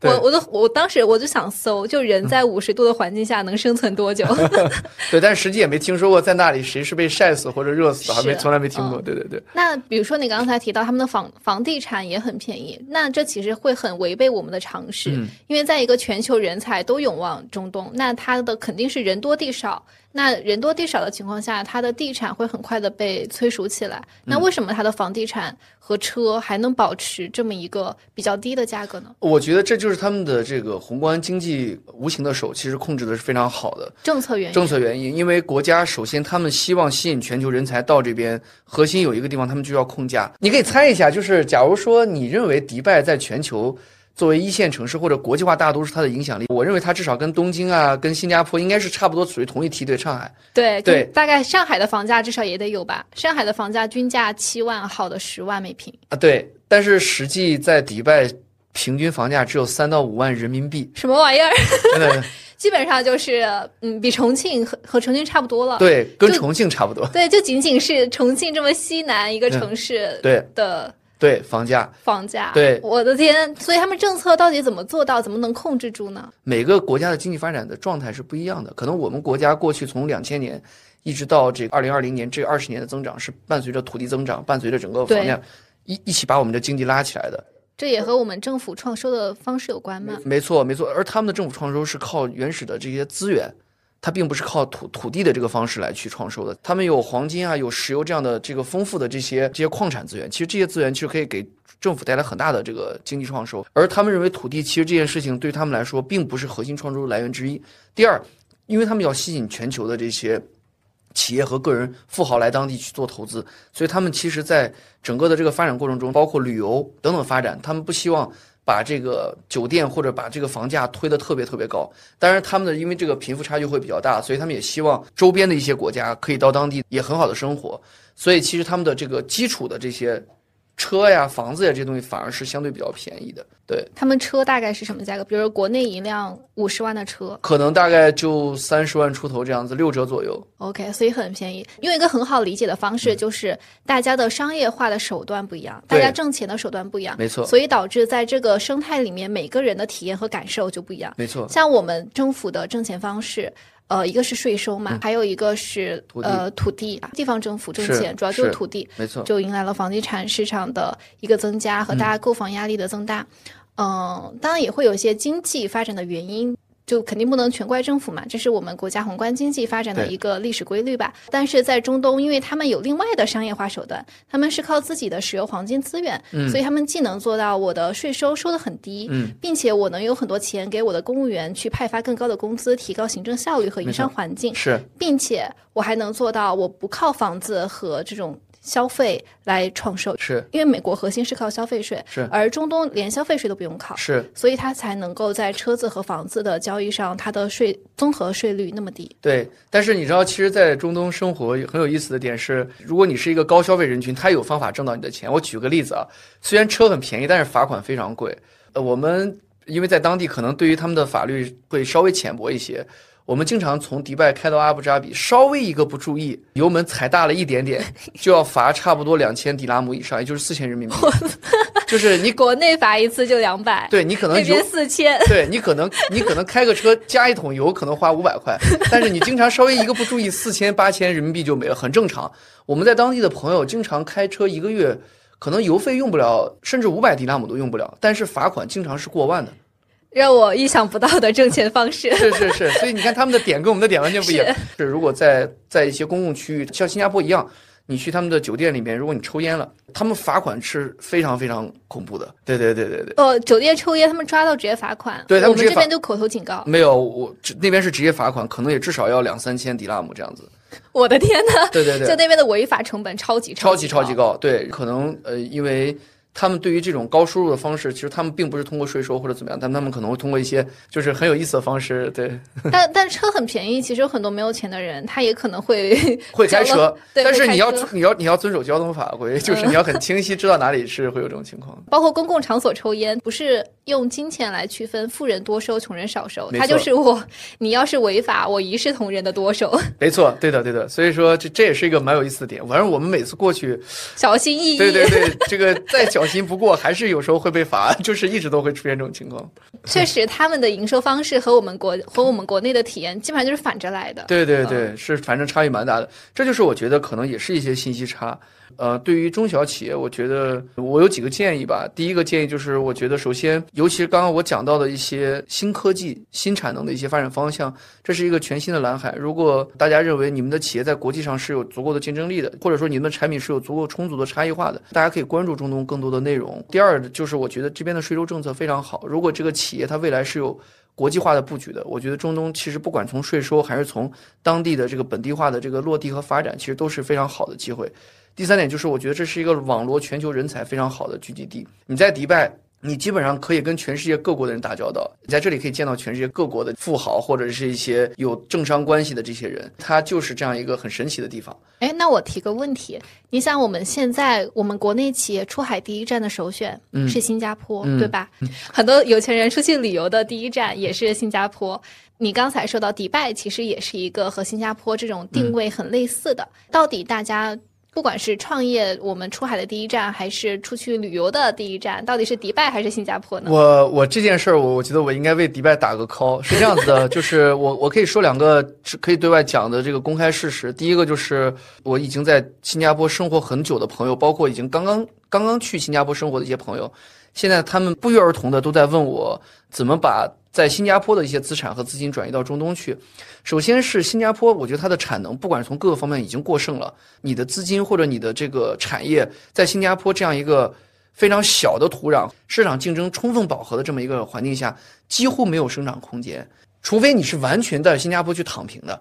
*laughs* 我我都我当时我就想搜，就人在五十度的环境下能生存多久？*laughs* 对，但是实际也没听说过在那里谁是被晒死或者热死，还没从来没听过。对对对。那比如说你刚才提到他们的房房地产也很便宜，那这其实会很违背我们的常识，因为在一个全球人才都涌往中东，那它的肯定是人多地少。那人多地少的情况下，它的地产会很快的被催熟起来。那为什么它的房地产和车还能保持这么一个比较低的价格呢？我觉得这就是他们的这个宏观经济无形的手，其实控制的是非常好的政策原因。政策原因，因为国家首先他们希望吸引全球人才到这边，核心有一个地方他们就要控价。你可以猜一下，就是假如说你认为迪拜在全球。作为一线城市或者国际化大都市，它的影响力，我认为它至少跟东京啊、跟新加坡应该是差不多，属于同一梯队。上海，对对，大概上海的房价至少也得有吧？上海的房价均价七万，好的十万每平啊。对，但是实际在迪拜，平均房价只有三到五万人民币。什么玩意儿？真的，*laughs* 基本上就是嗯，比重庆和和重庆差不多了。对，跟重庆差不多。对，就仅仅是重庆这么西南一个城市对的。对房价，房价，对，我的天！所以他们政策到底怎么做到，怎么能控制住呢？每个国家的经济发展的状态是不一样的。可能我们国家过去从两千年一直到这个二零二零年这二十年的增长，是伴随着土地增长，伴随着整个房价一一起把我们的经济拉起来的。这也和我们政府创收的方式有关吗？没错，没错。而他们的政府创收是靠原始的这些资源。它并不是靠土土地的这个方式来去创收的，他们有黄金啊，有石油这样的这个丰富的这些这些矿产资源，其实这些资源其实可以给政府带来很大的这个经济创收。而他们认为土地其实这件事情对他们来说并不是核心创收来源之一。第二，因为他们要吸引全球的这些企业和个人富豪来当地去做投资，所以他们其实在整个的这个发展过程中，包括旅游等等发展，他们不希望。把这个酒店或者把这个房价推得特别特别高，当然他们的因为这个贫富差距会比较大，所以他们也希望周边的一些国家可以到当地也很好的生活，所以其实他们的这个基础的这些。车呀、房子呀，这些东西反而是相对比较便宜的。对他们车大概是什么价格？比如说国内一辆五十万的车，可能大概就三十万出头这样子，六折左右。OK，所以很便宜。用一个很好理解的方式，就是大家的商业化的手段不一样，大家挣钱的手段不一样，没错。所以导致在这个生态里面，每个人的体验和感受就不一样。没错。像我们政府的挣钱方式。呃，一个是税收嘛，还有一个是呃土地，地方政府挣钱主要就是土地，没错，就迎来了房地产市场的一个增加和大家购房压力的增大。嗯，当然也会有一些经济发展的原因。就肯定不能全怪政府嘛，这是我们国家宏观经济发展的一个历史规律吧。但是在中东，因为他们有另外的商业化手段，他们是靠自己的石油黄金资源，所以他们既能做到我的税收收的很低，并且我能有很多钱给我的公务员去派发更高的工资，提高行政效率和营商环境，是，并且我还能做到我不靠房子和这种。消费来创收，是因为美国核心是靠消费税，是而中东连消费税都不用靠，是，所以它才能够在车子和房子的交易上，它的税综合税率那么低。对，但是你知道，其实，在中东生活很有意思的点是，如果你是一个高消费人群，他有方法挣到你的钱。我举个例子啊，虽然车很便宜，但是罚款非常贵。呃，我们因为在当地，可能对于他们的法律会稍微浅薄一些。我们经常从迪拜开到阿布扎比，稍微一个不注意，油门踩大了一点点，*laughs* 就要罚差不多两千迪拉姆以上，也就是四千人民币。*laughs* 就是你 *laughs* 国内罚一次就两百，对你可能那边四千，对你可能你可能开个车加一桶油可能花五百块，但是你经常稍微一个不注意，四千八千人民币就没了，很正常。我们在当地的朋友经常开车一个月，可能油费用不了，甚至五百迪拉姆都用不了，但是罚款经常是过万的。让我意想不到的挣钱方式，是是是，所以你看他们的点跟我们的点完全不一样。是如果在在一些公共区域，像新加坡一样，你去他们的酒店里面，如果你抽烟了，他们罚款是非常非常恐怖的。对对对对对。哦，酒店抽烟，他们抓到直接罚款。对，我们这边都口头警告。没有，我那边是直接罚款，可能也至少要两三千迪拉姆这样子。我的天呐！对对对，就那边的违法成本超级超级超级高。对，可能呃，因为。他们对于这种高收入的方式，其实他们并不是通过税收或者怎么样，但他们可能会通过一些就是很有意思的方式，对，*laughs* 但但车很便宜，其实有很多没有钱的人，他也可能会 *laughs* 会开车，*laughs* 对但是你要你要你要遵守交通法规，就是你要很清晰知道哪里是会有这种情况。包括公共场所抽烟，不是用金钱来区分富人多收、穷人少收，没错。它就是我，你要是违法，我一视同仁的多收，没错，对的对的，所以说这这也是一个蛮有意思的点。反正我们每次过去，小心翼翼。对对对，这个再小心不过，还是有时候会被罚，*laughs* 就是一直都会出现这种情况。确实，他们的营收方式和我们国和我们国内的体验基本上就是反着来的。对对对，是反正差异蛮大的。这就是我觉得可能也是一些信息差。呃，对于中小企业，我觉得我有几个建议吧。第一个建议就是，我觉得首先，尤其是刚刚我讲到的一些新科技、新产能的一些发展方向，这是一个全新的蓝海。如果大家认为你们的企业在国际上是有足够的竞争力的，或者说你们的产品是有足够充足的差异化的，大家可以关注中东更多的内容。第二就是，我觉得这边的税收政策非常好。如果这个企业它未来是有国际化的布局的，我觉得中东其实不管从税收还是从当地的这个本地化的这个落地和发展，其实都是非常好的机会。第三点就是，我觉得这是一个网罗全球人才非常好的聚集地。你在迪拜，你基本上可以跟全世界各国的人打交道，你在这里可以见到全世界各国的富豪或者是一些有政商关系的这些人，它就是这样一个很神奇的地方。哎，那我提个问题，你想我们现在我们国内企业出海第一站的首选嗯是新加坡，嗯对吧？很多有钱人出去旅游的第一站也是新加坡。你刚才说到迪拜，其实也是一个和新加坡这种定位很类似的。到底大家不管是创业，我们出海的第一站，还是出去旅游的第一站，到底是迪拜还是新加坡呢？我我这件事儿，我我觉得我应该为迪拜打个 call。是这样子的，就是我我可以说两个可以对外讲的这个公开事实。第一个就是我已经在新加坡生活很久的朋友，包括已经刚刚刚刚去新加坡生活的一些朋友，现在他们不约而同的都在问我怎么把在新加坡的一些资产和资金转移到中东去。首先是新加坡，我觉得它的产能不管是从各个方面已经过剩了，你的资金或者你的这个产业在新加坡这样一个非常小的土壤、市场竞争充分饱和的这么一个环境下，几乎没有生长空间，除非你是完全在新加坡去躺平的。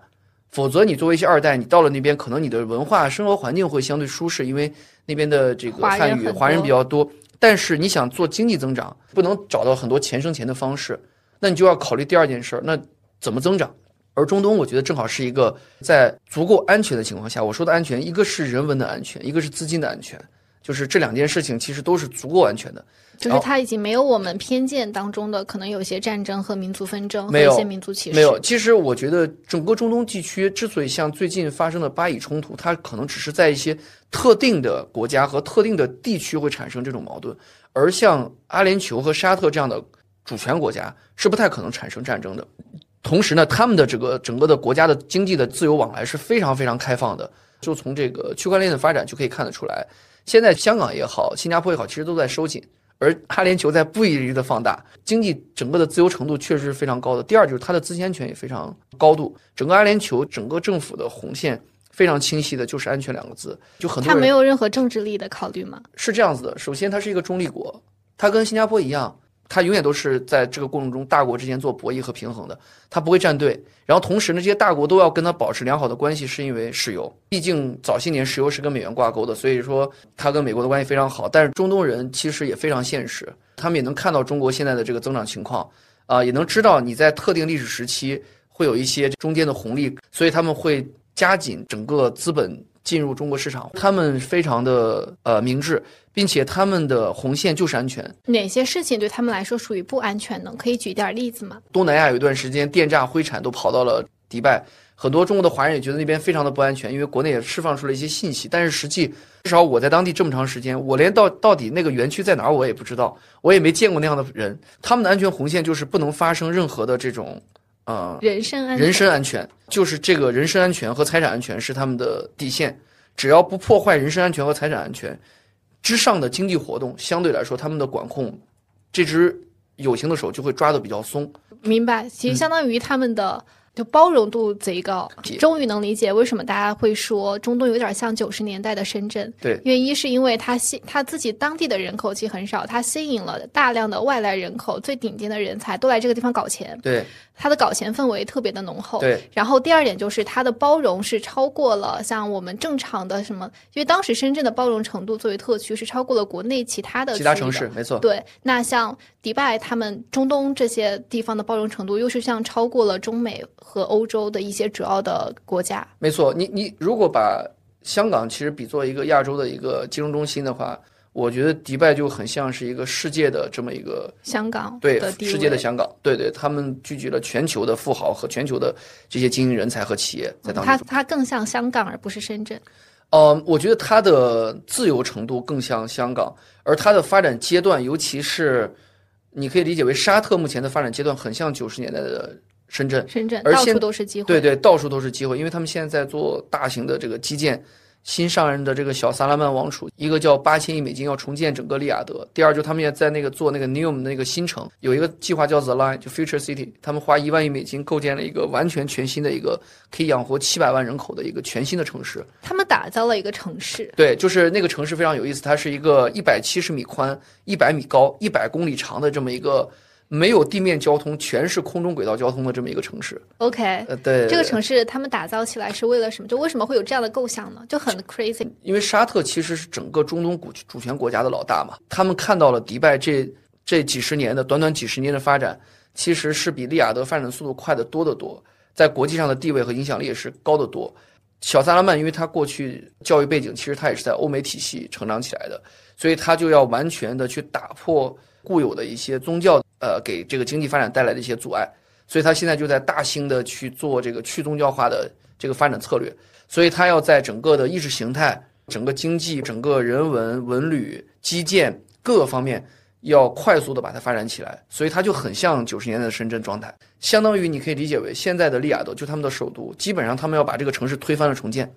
否则，你作为一些二代，你到了那边，可能你的文化生活环境会相对舒适，因为那边的这个汉语华人多比较多。但是你想做经济增长，不能找到很多钱生钱的方式，那你就要考虑第二件事，那怎么增长？而中东，我觉得正好是一个在足够安全的情况下，我说的安全，一个是人文的安全，一个是资金的安全，就是这两件事情其实都是足够安全的。就是它已经没有我们偏见当中的可能有些战争和民族纷争和没有一些民族歧视。没有，其实我觉得整个中东地区之所以像最近发生的巴以冲突，它可能只是在一些特定的国家和特定的地区会产生这种矛盾，而像阿联酋和沙特这样的主权国家是不太可能产生战争的。同时呢，他们的这个整个的国家的经济的自由往来是非常非常开放的，就从这个区块链的发展就可以看得出来。现在香港也好，新加坡也好，其实都在收紧。而阿联酋在不遗余力的放大，经济整个的自由程度确实是非常高的。第二就是它的资金安全也非常高度，整个阿联酋整个政府的红线非常清晰的，就是安全两个字。就很多人它没有任何政治力的考虑吗？是这样子的，首先它是一个中立国，它跟新加坡一样，它永远都是在这个过程中大国之间做博弈和平衡的，它不会站队。然后同时呢，这些大国都要跟它保持良好的关系，是因为石油，毕竟早些年石油是跟美元挂钩的，所以说它跟美国的关系非常好。但是中东人其实也非常现实，他们也能看到中国现在的这个增长情况，啊、也能知道你在特定历史时期会有一些中间的红利，所以他们会加紧整个资本进入中国市场，他们非常的呃明智，并且他们的红线就是安全。哪些事情对他们来说属于不安全呢？可以举点例子吗？东南亚有一段时间电诈灰产都跑到了迪拜，很多中国的华人也觉得那边非常的不安全，因为国内也释放出了一些信息，但是实际至少我在当地这么长时间，我连到到底那个园区在哪儿我也不知道，我也没见过那样的人。他们的安全红线就是不能发生任何的这种呃人身安全。人身安全，就是这个人身安全和财产安全是他们的底线，只要不破坏人身安全和财产安全之上的经济活动，相对来说他们的管控，这只有形的手就会抓的比较松。明白，嗯其实相当于他们的就包容度贼高，终于能理解为什么大家会说中东有点像九十年代的深圳。对。因为一是因为它吸它自己当地的人口其实很少，它吸引了大量的外来人口，最顶尖的人才都来这个地方搞钱，对它的搞钱氛围特别的浓厚。对然后第二点就是它的包容是超过了像我们正常的什么，因为当时深圳的包容程度作为特区是超过了国内其他的的其他城市没错。对，那像迪拜他们中东这些地方的包容程度，又是像超过了中美和欧洲的一些主要的国家。没错，你你如果把香港其实比作一个亚洲的一个金融中心的话，我觉得迪拜就很像是一个世界的这么一个香港对世界的香港，对对，他们聚集了全球的富豪和全球的这些精英人才和企业在当中。它它更像香港，而不是深圳。呃，我觉得它的自由程度更像香港，而它的发展阶段，尤其是你可以理解为沙特目前的发展阶段，很像九十年代的深圳。深圳到处都是机会。对对，到处都是机会，因为他们现在在做大型的这个基建。新上任的这个小萨拉曼王储，一个叫八千亿美金要重建整个利雅得，第二就他们也在那个做那个 Neom 那个新城，有一个计划叫 The Line，就 Future City，他们花一万亿美金构建了一个完全全新的一个可以养活七百万人口的一个全新的城市。他们打造了一个城市，对，就是那个城市非常有意思，它是一个一百七十米宽、一百米高、一百公里长的这么一个没有地面交通，全是空中轨道交通的这么一个城市。OK，呃，对，这个城市他们打造起来是为了什么？就为什么会有这样的构想呢？就很 crazy。因为沙特其实是整个中东主主权国家的老大嘛，他们看到了迪拜这这几十年的短短几十年的发展，其实是比利雅得发展速度快得多得多，在国际上的地位和影响力也是高得多。小萨拉曼，因为他过去教育背景，其实他也是在欧美体系成长起来的，所以他就要完全的去打破固有的一些宗教，呃，给这个经济发展带来的一些阻碍。所以他现在就在大兴的去做这个去宗教化的这个发展策略。所以他要在整个的意识形态、整个经济、整个人文、文旅、基建各个方面要快速的把它发展起来。所以它就很像九十年代的深圳状态，相当于你可以理解为现在的利雅得就他们的首都，基本上他们要把这个城市推翻了重建。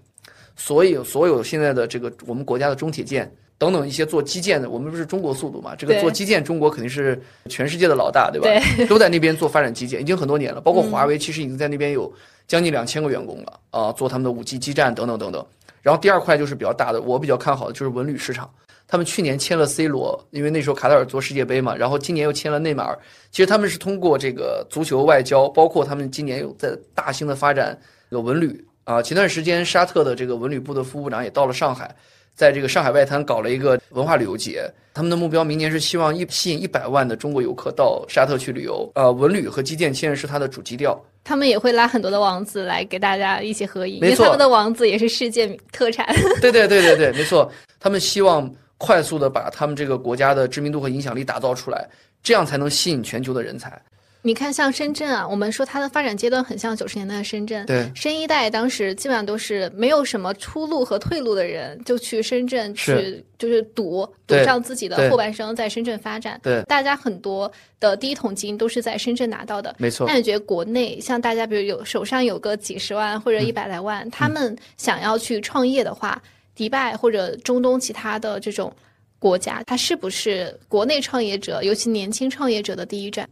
所以所有现在的这个我们国家的中铁建等等一些做基建的，我们不是中国速度嘛？这个做基建，中国肯定是全世界的老大，对吧？对 *laughs* 都在那边做发展基建，已经很多年了。包括华为，其实已经在那边有将近两千个员工了啊、做他们的五 G 基站等等等等。然后第二块就是比较大的，我比较看好的就是文旅市场。他们去年签了 C 罗，因为那时候卡塔尔做世界杯嘛，然后今年又签了内马尔。其实他们是通过这个足球外交，包括他们今年有在大兴的发展这个文旅啊。前段时间沙特的这个文旅部的副部长也到了上海，在这个上海外滩搞了一个文化旅游节。他们的目标明年是希望一吸引一百万的中国游客到沙特去旅游。呃，文旅和基建现在是它的主基调。他们也会拉很多的王子来给大家一起合影，因为他们的王子也是世界特产。*laughs* 对对对对对，没错，他们希望快速的把他们这个国家的知名度和影响力打造出来，这样才能吸引全球的人才。你看，像深圳啊，我们说它的发展阶段很像九十年代的深圳。对深一代当时基本上都是没有什么出路和退路的人，就去深圳去就是赌赌上自己的后半生，在深圳发展。对，大家很多的第一桶金都是在深圳拿到的。没错那，你觉得国内像大家，比如有手上有个几十万或者嗯一百来万，他们想要去创业的话，迪拜或者中东其他的这种国家，它是不是国内创业者，尤其年轻创业者的第一站？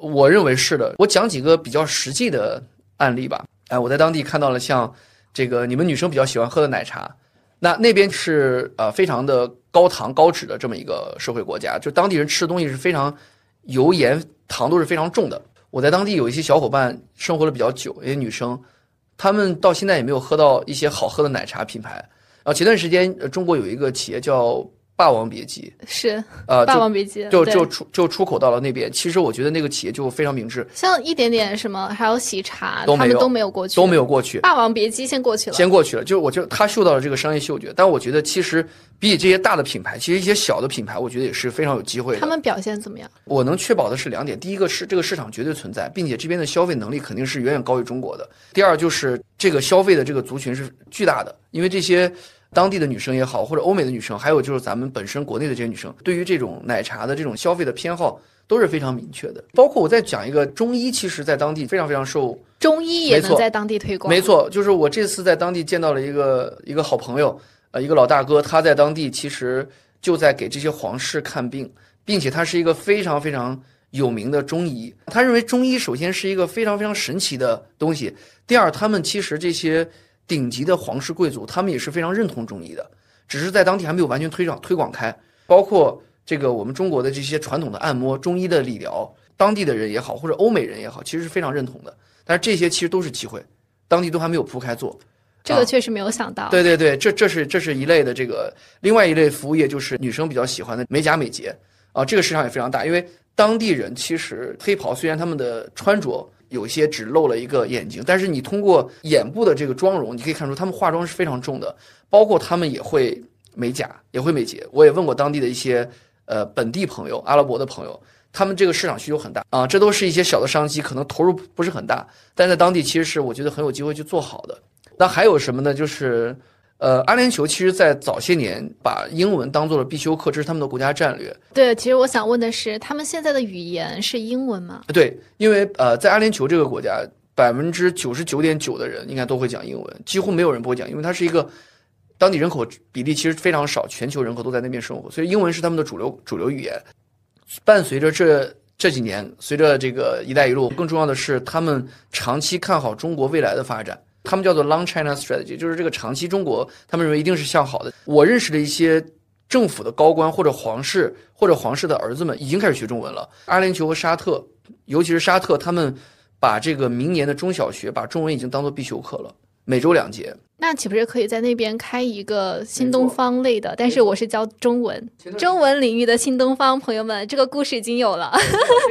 我认为是的。我讲几个比较实际的案例吧。哎，我在当地看到了像这个你们女生比较喜欢喝的奶茶，那那边是呃非常的高糖高脂的这么一个社会国家，就当地人吃的东西是非常油盐糖都是非常重的。我在当地有一些小伙伴生活的比较久，一些女生，她们到现在也没有喝到一些好喝的奶茶品牌。然后前段时间，呃中国有一个企业叫霸王别姬，是呃，《霸王别姬》对就就出就出口到了那边。其实我觉得那个企业就非常明智，像一点点什么，还有喜茶，都没有他们都没有过去，都没有过去。霸王别姬先过去了，先过去了，就是我就他嗅到了这个商业嗅觉，但我觉得其实比起这些大的品牌，其实一些小的品牌，我觉得也是非常有机会的。他们表现怎么样？我能确保的是两点：第一个是这个市场绝对存在，并且这边的消费能力肯定是远远高于中国的；第二就是这个消费的这个族群是巨大的，因为这些当地的女生也好，或者欧美的女生，还有就是咱们本身国内的这些女生，对于这种奶茶的这种消费的偏好都是非常明确的。包括我再讲一个中医，其实在当地非常非常受中医也能在当地推广，没，错，就是我这次在当地见到了一个一个好朋友，呃，一个老大哥，他在当地其实就在给这些皇室看病，并且他是一个非常非常有名的中医。他认为中医首先是一个非常非常神奇的东西，第二，他们其实这些顶级的皇室贵族，他们也是非常认同中医的，只是在当地还没有完全推广推广开。包括这个我们中国的这些传统的按摩、中医的理疗，当地的人也好，或者欧美人也好，其实是非常认同的。但是这些其实都是机会，当地都还没有铺开做。这个确实没有想到。对对对，这这是这是一类的这个，另外一类服务业就是女生比较喜欢的美甲美睫啊，这个市场也非常大。因为当地人其实黑袍虽然他们的穿着有些只露了一个眼睛，但是你通过眼部的这个妆容，你可以看出他们化妆是非常重的，包括他们也会美甲，也会美睫。我也问过当地的一些呃本地朋友，阿拉伯的朋友。他们这个市场需求很大啊，这都是一些小的商机，可能投入不是很大，但在当地其实是我觉得很有机会去做好的。那还有什么呢？就是，呃，阿联酋其实在早些年把英文当做了必修课，这是他们的国家战略。对，其实我想问的是，他们现在的语言是英文吗？对，因为呃，在阿联酋这个国家，百分之九十九点九的人应该都会讲英文，几乎没有人不会讲，因为它是一个当地人口比例其实非常少，全球人口都在那边生活，所以英文是他们的主流主流语言。伴随着这这几年，随着这个“一带一路”，更重要的是，他们长期看好中国未来的发展。他们叫做 “Long China Strategy”，就是这个长期中国，他们认为一定是向好的。我认识的一些政府的高官或者皇室或者皇室的儿子们，已经开始学中文了。阿联酋和沙特，尤其是沙特，他们把这个明年的中小学把中文已经当做必修课了。每周两节，那岂不是可以在那边开一个新东方类的？但是我是教中文，中文领域的新东方，朋友们，这个故事已经有了。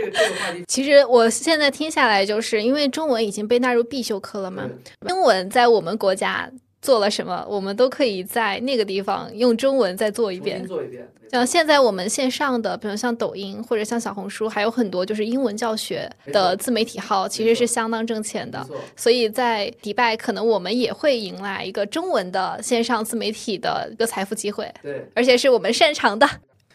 *laughs* 其实我现在听下来，就是因为中文已经被纳入必修课了嘛，英文在我们国家。做了什么，我们都可以在那个地方用中文再做一遍。做一遍。像现在我们线上的，比如像抖音或者像小红书，还有很多就是英文教学的自媒体号，其实是相当挣钱的。所以在迪拜，可能我们也会迎来一个中文的线上自媒体的一个财富机会。对，而且是我们擅长的。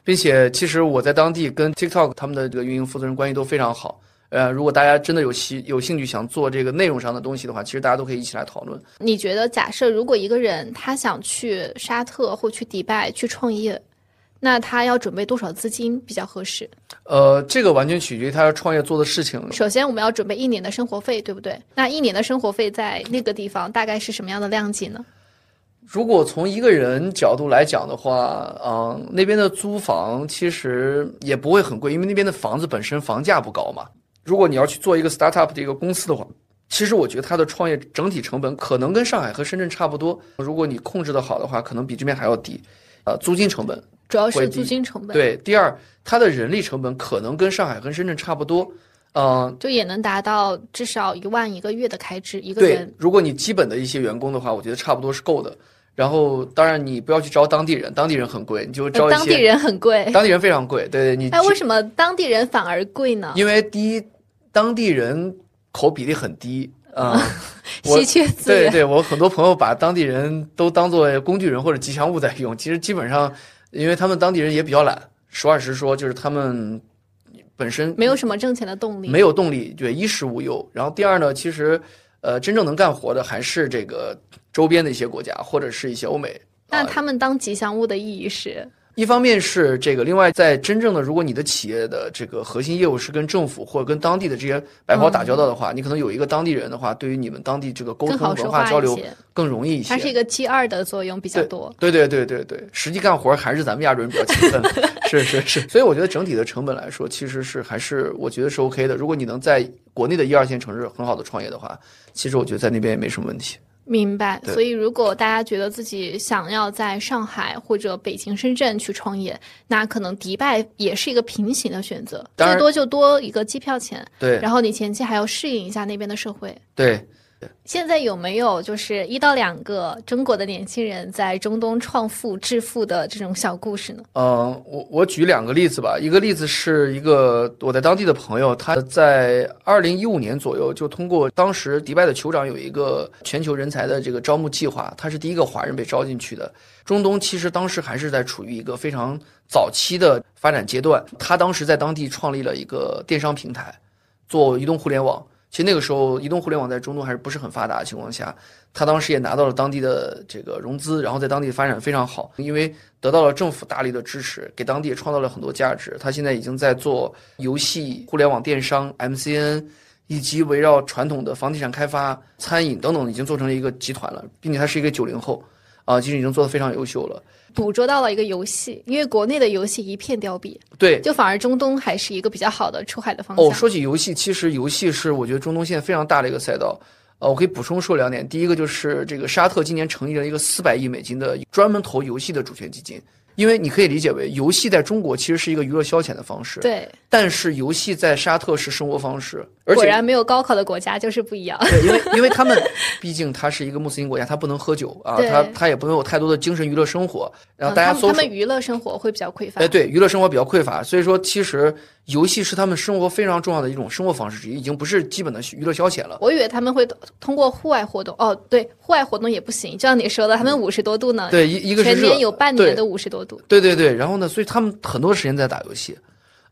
并且，其实我在当地跟 TikTok 他们的这个运营负责人关系都非常好。呃，如果大家真的有兴有兴趣想做这个内容上的东西的话，其实大家都可以一起来讨论。你觉得，假设如果一个人他想去沙特或去迪拜去创业，那他要准备多少资金比较合适？呃，这个完全取决于他要创业做的事情。首先，我们要准备一年的生活费，对不对？那一年的生活费在那个地方大概是什么样的量级呢？如果从一个人角度来讲的话，嗯，那边的租房其实也不会很贵，因为那边的房子本身房价不高嘛。如果你要去做一个 startup 的一个公司的话，其实我觉得它的创业整体成本可能跟上海和深圳差不多。如果你控制的好的话，可能比这边还要低。呃，租金成本主要是租金成本。对，第二，它的人力成本可能跟上海和深圳差不多。嗯，就也能达到至少一万一个月的开支一个人。对，如果你基本的一些员工的话，我觉得差不多是够的。然后，当然你不要去招当地人，当地人很贵，你就招一些。当地人很贵，当地人非常贵。对，你。哎，为什么当地人反而贵呢？因为第一。当地人口比例很低 *laughs* 啊，稀缺资源。对对，我很多朋友把当地人都当做工具人或者吉祥物在用。其实 *laughs* 基本上，因为他们当地人也比较懒，实话实说，就是他们本身没有什么挣钱的动力，没有动力。对，衣食无忧。然后第二呢，其实呃，真正能干活的还是这个周边的一些国家或者是一些欧美。那他们当吉祥物的意义是？一方面是这个，另外在真正的，如果你的企业的这个核心业务是跟政府或者跟当地的这些白袍打交道的话，你可能有一个当地人的话，对于你们当地这个沟通文化交流更容易一些。它是一个 G 二的作用比较多。对对对对对，实际干活还是咱们亚洲人比较勤奋。*laughs* 是是是，所以我觉得整体的成本来说，其实是还是我觉得是 OK 的。如果你能在国内的一二线城市很好的创业的话，其实我觉得在那边也没什么问题。明白，所以如果大家觉得自己想要在上海或者北京、深圳去创业，那可能迪拜也是一个平行的选择，最多就多一个机票钱。对，然后你前期还要适应一下那边的社会。对。现在有没有就是一到两个中国的年轻人在中东创富致富的这种小故事呢？嗯，我我举两个例子吧。一个例子是一个我在当地的朋友，他在二零一五年左右就通过当时迪拜的酋长有一个全球人才的这个招募计划，他是第一个华人被招进去的。中东其实当时还是在处于一个非常早期的发展阶段，他当时在当地创立了一个电商平台，做移动互联网。其实那个时候，移动互联网在中东还是不是很发达的情况下，他当时也拿到了当地的这个融资，然后在当地发展非常好，因为得到了政府大力的支持，给当地也创造了很多价值。他现在已经在做游戏、互联网电商、MCN，以及围绕传统的房地产开发、餐饮等等，已经做成了一个集团了，并且他是一个九零后，啊，其实已经做得非常优秀了。捕捉到了一个游戏，因为国内的游戏一片凋敝，对，就反而中东还是一个比较好的出海的方向。哦，说起游戏，其实游戏是我觉得中东现在非常大的一个赛道。呃，我可以补充说两点，第一个就是这个沙特今年成立了一个四百亿美金的专门投游戏的主权基金。因为你可以理解为，游戏在中国其实是一个娱乐消遣的方式，对。但是游戏在沙特是生活方式，而且果然没有高考的国家就是不一样。对，因为因为他们 *laughs* 毕竟它是一个穆斯林国家，他不能喝酒啊，他他也不能有太多的精神娱乐生活。然后大家他们娱乐生活会比较匮乏。哎，对，娱乐生活比较匮乏，所以说其实游戏是他们生活非常重要的一种生活方式之一，已经不是基本的娱乐消遣了。我以为他们会通过户外活动，哦，对，户外活动也不行，就像你说的，他们五十多度呢，对，一一个全年有半年的五十多度，对对对。然后呢？所以他们很多时间在打游戏，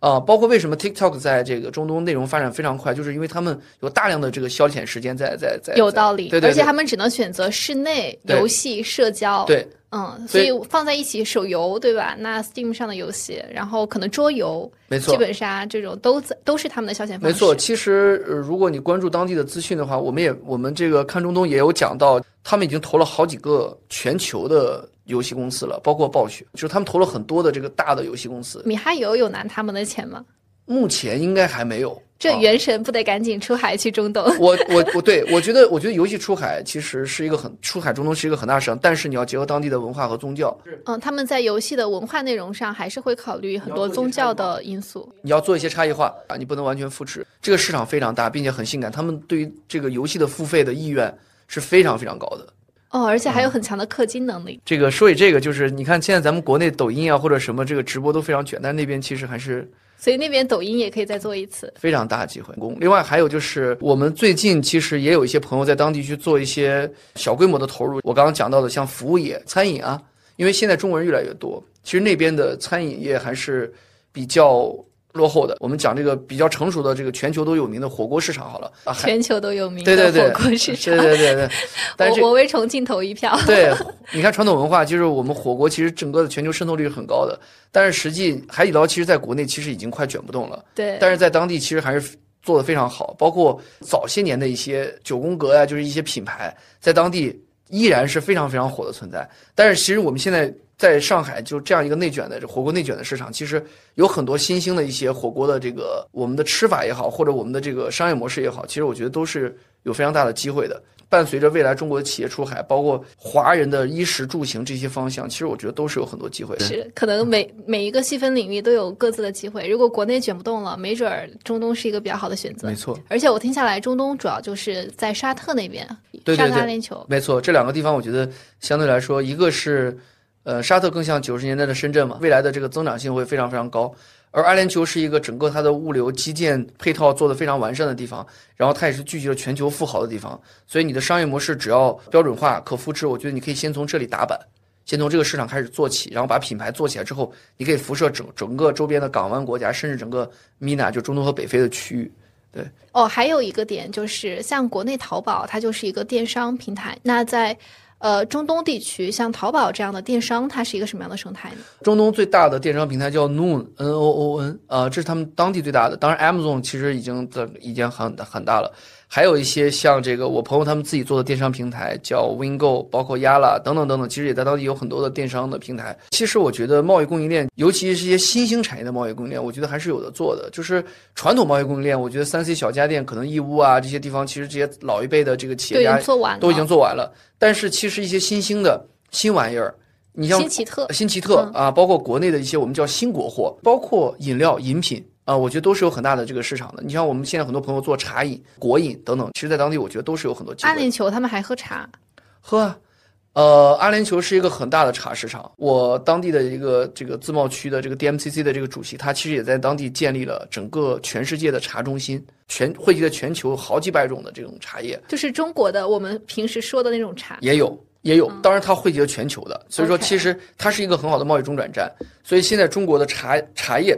啊，包括为什么 TikTok 在这个中东内容发展非常快，就是因为他们有大量的这个消遣时间在在在。有道理，对对。而且他们只能选择室内游戏、社交。对，嗯，所以放在一起，手游对吧？那 Steam 上的游戏，然后可能桌游，没错，基本杀这种都在都是他们的消遣方式。没错，其实如果你关注当地的资讯的话，我们也我们这个看中东也有讲到，他们已经投了好几个全球的。游戏公司了，包括暴雪，就是他们投了很多的这个大的游戏公司。米哈游有拿他们的钱吗？目前应该还没有。这原神不得赶紧出海去中东？我我我对我觉得，我觉得游戏出海其实是一个很出海中东是一个很大市场，但是你要结合当地的文化和宗教。嗯，他们在游戏的文化内容上还是会考虑很多宗教的因素。你要做一些差异化啊，你不能完全复制。这个市场非常大，并且很性感，他们对于这个游戏的付费的意愿是非常非常高的。哦，而且还有很强的氪金能力。这个说起这个，就是你看现在咱们国内抖音啊或者什么这个直播都非常卷，但那边其实还是，所以那边抖音也可以再做一次，非常大的机会。另外还有就是我们最近其实也有一些朋友在当地去做一些小规模的投入。我刚刚讲到的像服务业、餐饮啊，因为现在中国人越来越多，其实那边的餐饮业还是比较。落后的，我们讲这个比较成熟的这个全球都有名的火锅市场好了啊，全球都有名的火锅市场，对对对对。但是 *laughs* 我为重庆投一票。对，你看传统文化，就是我们火锅其实整个的全球渗透率是很高的，但是实际海底捞其实在国内其实已经快卷不动了。对。但是在当地其实还是做的非常好，包括早些年的一些九宫格呀，就是一些品牌在当地依然是非常非常火的存在。但是其实我们现在。在上海就这样一个内卷的火锅内卷的市场，其实有很多新兴的一些火锅的这个我们的吃法也好，或者我们的这个商业模式也好，其实我觉得都是有非常大的机会的。伴随着未来中国的企业出海，包括华人的衣食住行这些方向，其实我觉得都是有很多机会。是，可能每每一个细分领域都有各自的机会。如果国内卷不动了，没准儿中东是一个比较好的选择。没错。而且我听下来，中东主要就是在沙特那边，沙特阿联酋。没错，这两个地方我觉得相对来说，一个是。呃，沙特更像九十年代的深圳嘛，未来的这个增长性会非常非常高。而阿联酋是一个整个它的物流基建配套做得非常完善的地方，然后它也是聚集了全球富豪的地方。所以你的商业模式只要标准化、可复制，我觉得你可以先从这里打板，先从这个市场开始做起，然后把品牌做起来之后，你可以辐射整整个周边的港湾国家，甚至整个 MENA 就中东和北非的区域。对。哦，还有一个点就是，像国内淘宝，它就是一个电商平台，那在。呃，中东地区像淘宝这样的电商，它是一个什么样的生态呢？中东最大的电商平台叫 Noon，N O O N，啊，这是他们当地最大的。当然，Amazon 其实已经的已经很很大了。还有一些像这个我朋友他们自己做的电商平台，叫 Wingo，包括 Yala 等等等等，其实也在当地有很多的电商的平台。其实我觉得贸易供应链，尤其是一些新兴产业的贸易供应链，我觉得还是有的做的。就是传统贸易供应链，我觉得三 C 小家电，可能义乌啊这些地方，其实这些老一辈的这个企业家都已经做完了。但是其实一些新兴的新玩意儿，你像新奇特、新奇特啊，包括国内的一些我们叫新国货，包括饮料饮品。啊，我觉得都是有很大的这个市场的。你像我们现在很多朋友做茶饮、果饮等等，其实，在当地我觉得都是有很多机会。阿联酋他们还喝茶，喝啊。呃，阿联酋是一个很大的茶市场。我当地的一个这个自贸区的这个 DMCC 的这个主席，他其实也在当地建立了整个全世界的茶中心，全汇集了全球好几百种的这种茶叶。就是中国的我们平时说的那种茶也有，也有。当然，它汇集了全球的，所以说其实它是一个很好的贸易中转站。所以现在中国的茶茶叶。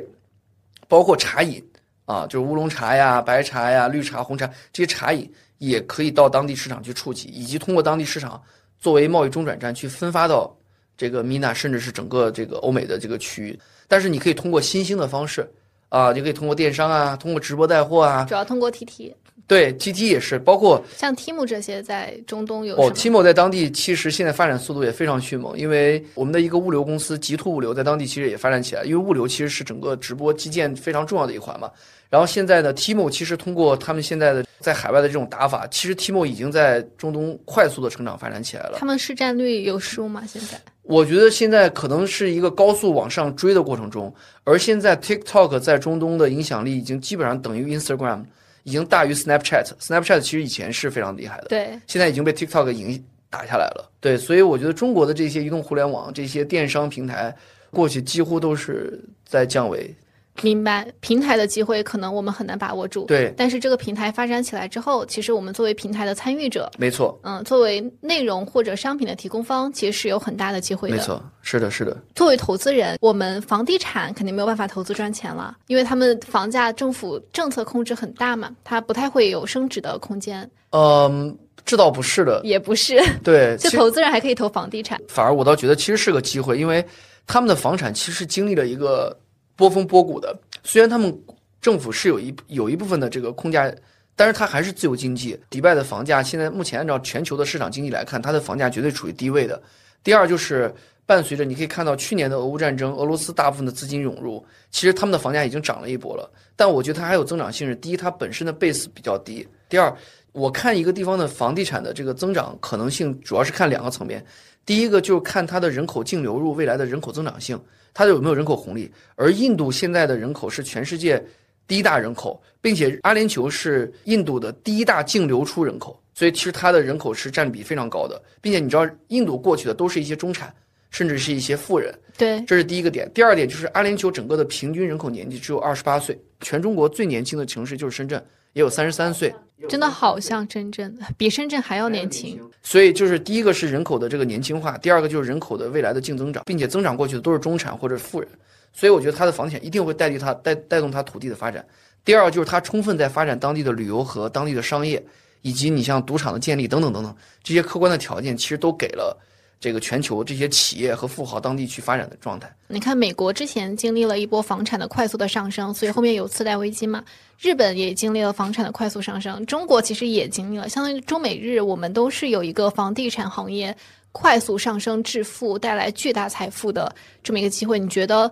包括茶饮，啊，就是乌龙茶呀、白茶呀、绿茶、红茶这些茶饮也可以到当地市场去触及，以及通过当地市场作为贸易中转站去分发到这个米娜，甚至是整个这个欧美的这个区域。但是你可以通过新兴的方式啊，你可以通过电商啊，通过直播带货啊，主要通过 TT。对，TT 也是，包括像 Timo 这些在中东有哦，Timo 在当地其实现在发展速度也非常迅猛，因为我们的一个物流公司极兔物流在当地其实也发展起来，因为物流其实是整个直播基建非常重要的一环嘛。然后现在呢，Timo 其实通过他们现在的在海外的这种打法，其实 Timo 已经在中东快速的成长发展起来了。他们市占率有输吗？现在？我觉得现在可能是一个高速往上追的过程中，而现在 TikTok 在中东的影响力已经基本上等于 Instagram。已经大于 Snapchat，Snapchat 其实以前是非常厉害的，对，现在已经被 TikTok 赢打下来了，对，所以我觉得中国的这些移动互联网、这些电商平台，过去几乎都是在降维。明白，平台的机会可能我们很难把握住。对，但是这个平台发展起来之后，其实我们作为平台的参与者，没错，嗯，作为内容或者商品的提供方，其实是有很大的机会的。没错，是的，是的。作为投资人，我们房地产肯定没有办法投资赚钱了，因为他们房价政府政策控制很大嘛，它不太会有升值的空间。嗯，这倒不是的，也不是。对，*laughs* 就投资人还可以投房地产，反而我倒觉得其实是个机会，因为他们的房产其实经历了一个。波峰波谷的，虽然他们政府是有一有一部分的这个空价，但是它还是自由经济。迪拜的房价现在目前按照全球的市场经济来看，它的房价绝对处于低位的。第二就是伴随着你可以看到去年的俄乌战争，俄罗斯大部分的资金涌入，其实他们的房价已经涨了一波了。但我觉得它还有增长性是：第一，它本身的 base 比较低；第二，我看一个地方的房地产的这个增长可能性，主要是看两个层面。第一个就是看它的人口净流入未来的人口增长性。它有没有人口红利？而印度现在的人口是全世界第一大人口，并且阿联酋是印度的第一大净流出人口，所以其实它的人口是占比非常高的，并且你知道，印度过去的都是一些中产，甚至是一些富人。对，这是第一个点。第二点就是阿联酋整个的平均人口年纪只有二十八岁，全中国最年轻的城市就是深圳。也有三十三岁，真的好像深圳，比深圳还要年轻。所以就是第一个是人口的这个年轻化，第二个就是人口的未来的净增长，并且增长过去的都是中产或者富人。所以我觉得它的房地产一定会带动它带带动它土地的发展。第二就是它充分在发展当地的旅游和当地的商业，以及你像赌场的建立等等等等这些客观的条件，其实都给了。这个全球这些企业和富豪当地去发展的状态，你看美国之前经历了一波房产的快速的上升，所以后面有次贷危机嘛。日本也经历了房产的快速上升，中国其实也经历了，相当于中美日，我们都是有一个房地产行业快速上升致富，带来巨大财富的这么一个机会。你觉得，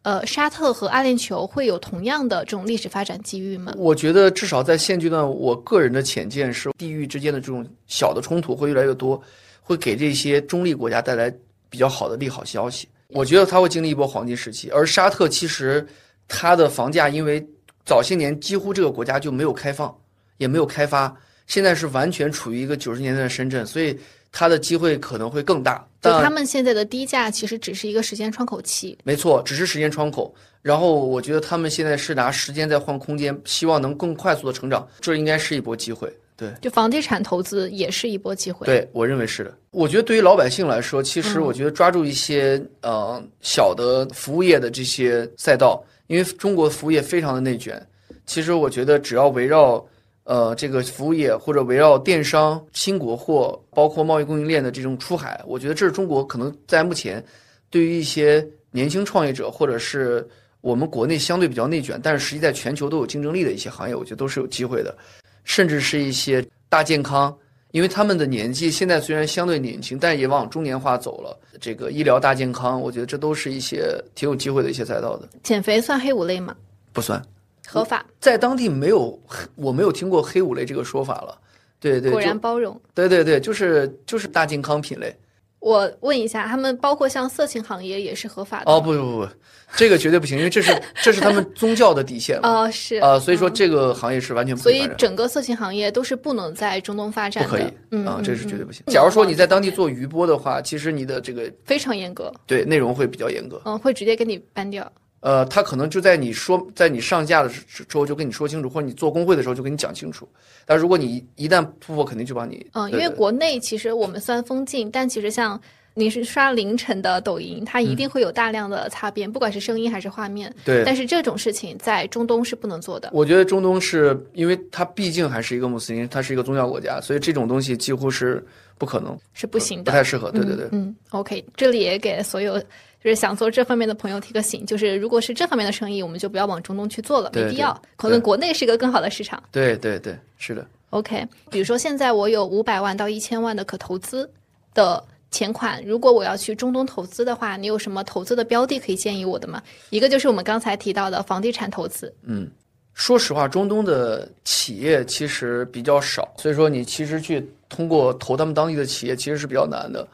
呃，沙特和阿联酋会有同样的这种历史发展机遇吗？我觉得至少在现阶段，我个人的浅见是，地域之间的这种小的冲突会越来越多。会给这些中立国家带来比较好的利好消息，我觉得它会经历一波黄金时期。而沙特其实它的房价，因为早些年几乎这个国家就没有开放，也没有开发，现在是完全处于一个九十年代的深圳，所以它的机会可能会更大。就他们现在的低价其实只是一个时间窗口期，没错，只是时间窗口。然后我觉得他们现在是拿时间在换空间，希望能更快速的成长，这应该是一波机会。对，就房地产投资也是一波机会。对我认为是的。我觉得对于老百姓来说，其实我觉得抓住一些呃小的服务业的这些赛道，因为中国服务业非常的内卷。其实我觉得只要围绕呃这个服务业或者围绕电商、新国货，包括贸易供应链的这种出海，我觉得这是中国可能在目前对于一些年轻创业者或者是我们国内相对比较内卷，但是实际在全球都有竞争力的一些行业，我觉得都是有机会的。甚至是一些大健康，因为他们的年纪现在虽然相对年轻，但也往中年化走了。这个医疗大健康，我觉得这都是一些挺有机会的一些赛道的。减肥算黑五类吗？不算，合法。在当地没有，我没有听过黑五类这个说法了。对对，果然包容。对对对，就是就是大健康品类。我问一下，他们包括像色情行业也是合法的？哦不不不，这个绝对不行，因为这是 *laughs* 这是他们宗教的底线哦，是。啊，所以说这个行业是完全不所以整个色情行业都是不能在中东发展的，不可以啊，这是绝对不行。假如说你在当地做余播的话，其实你的这个非常严格，对内容会比较严格，嗯，会直接给你 ban 掉。呃，他可能就在你说，在你上架的时候就跟你说清楚，或者你做工会的时候就跟你讲清楚。但如果你一旦突破，肯定就把你嗯，因为国内其实我们虽然封禁，但其实像你是刷凌晨的抖音，它一定会有大量的擦边，不管是声音还是画面。对，但是这种事情在中东是不能做的。我觉得中东是因为它毕竟还是一个穆斯林，它是一个宗教国家，所以这种东西几乎是不可能，是不行的，不太适合。对对对，嗯，OK，这里也给所有就是想做这方面的朋友提个醒，就是如果是这方面的生意，我们就不要往中东去做了，没必要。可能国内是一个更好的市场。对对对，是的。OK，比如说现在我有五百万到一千万的可投资的。钱款，如果我要去中东投资的话，你有什么投资的标的可以建议我的吗？一个就是我们刚才提到的房地产投资。嗯，说实话，中东的企业其实比较少，所以说你其实去通过投他们当地的企业其实是比较难的。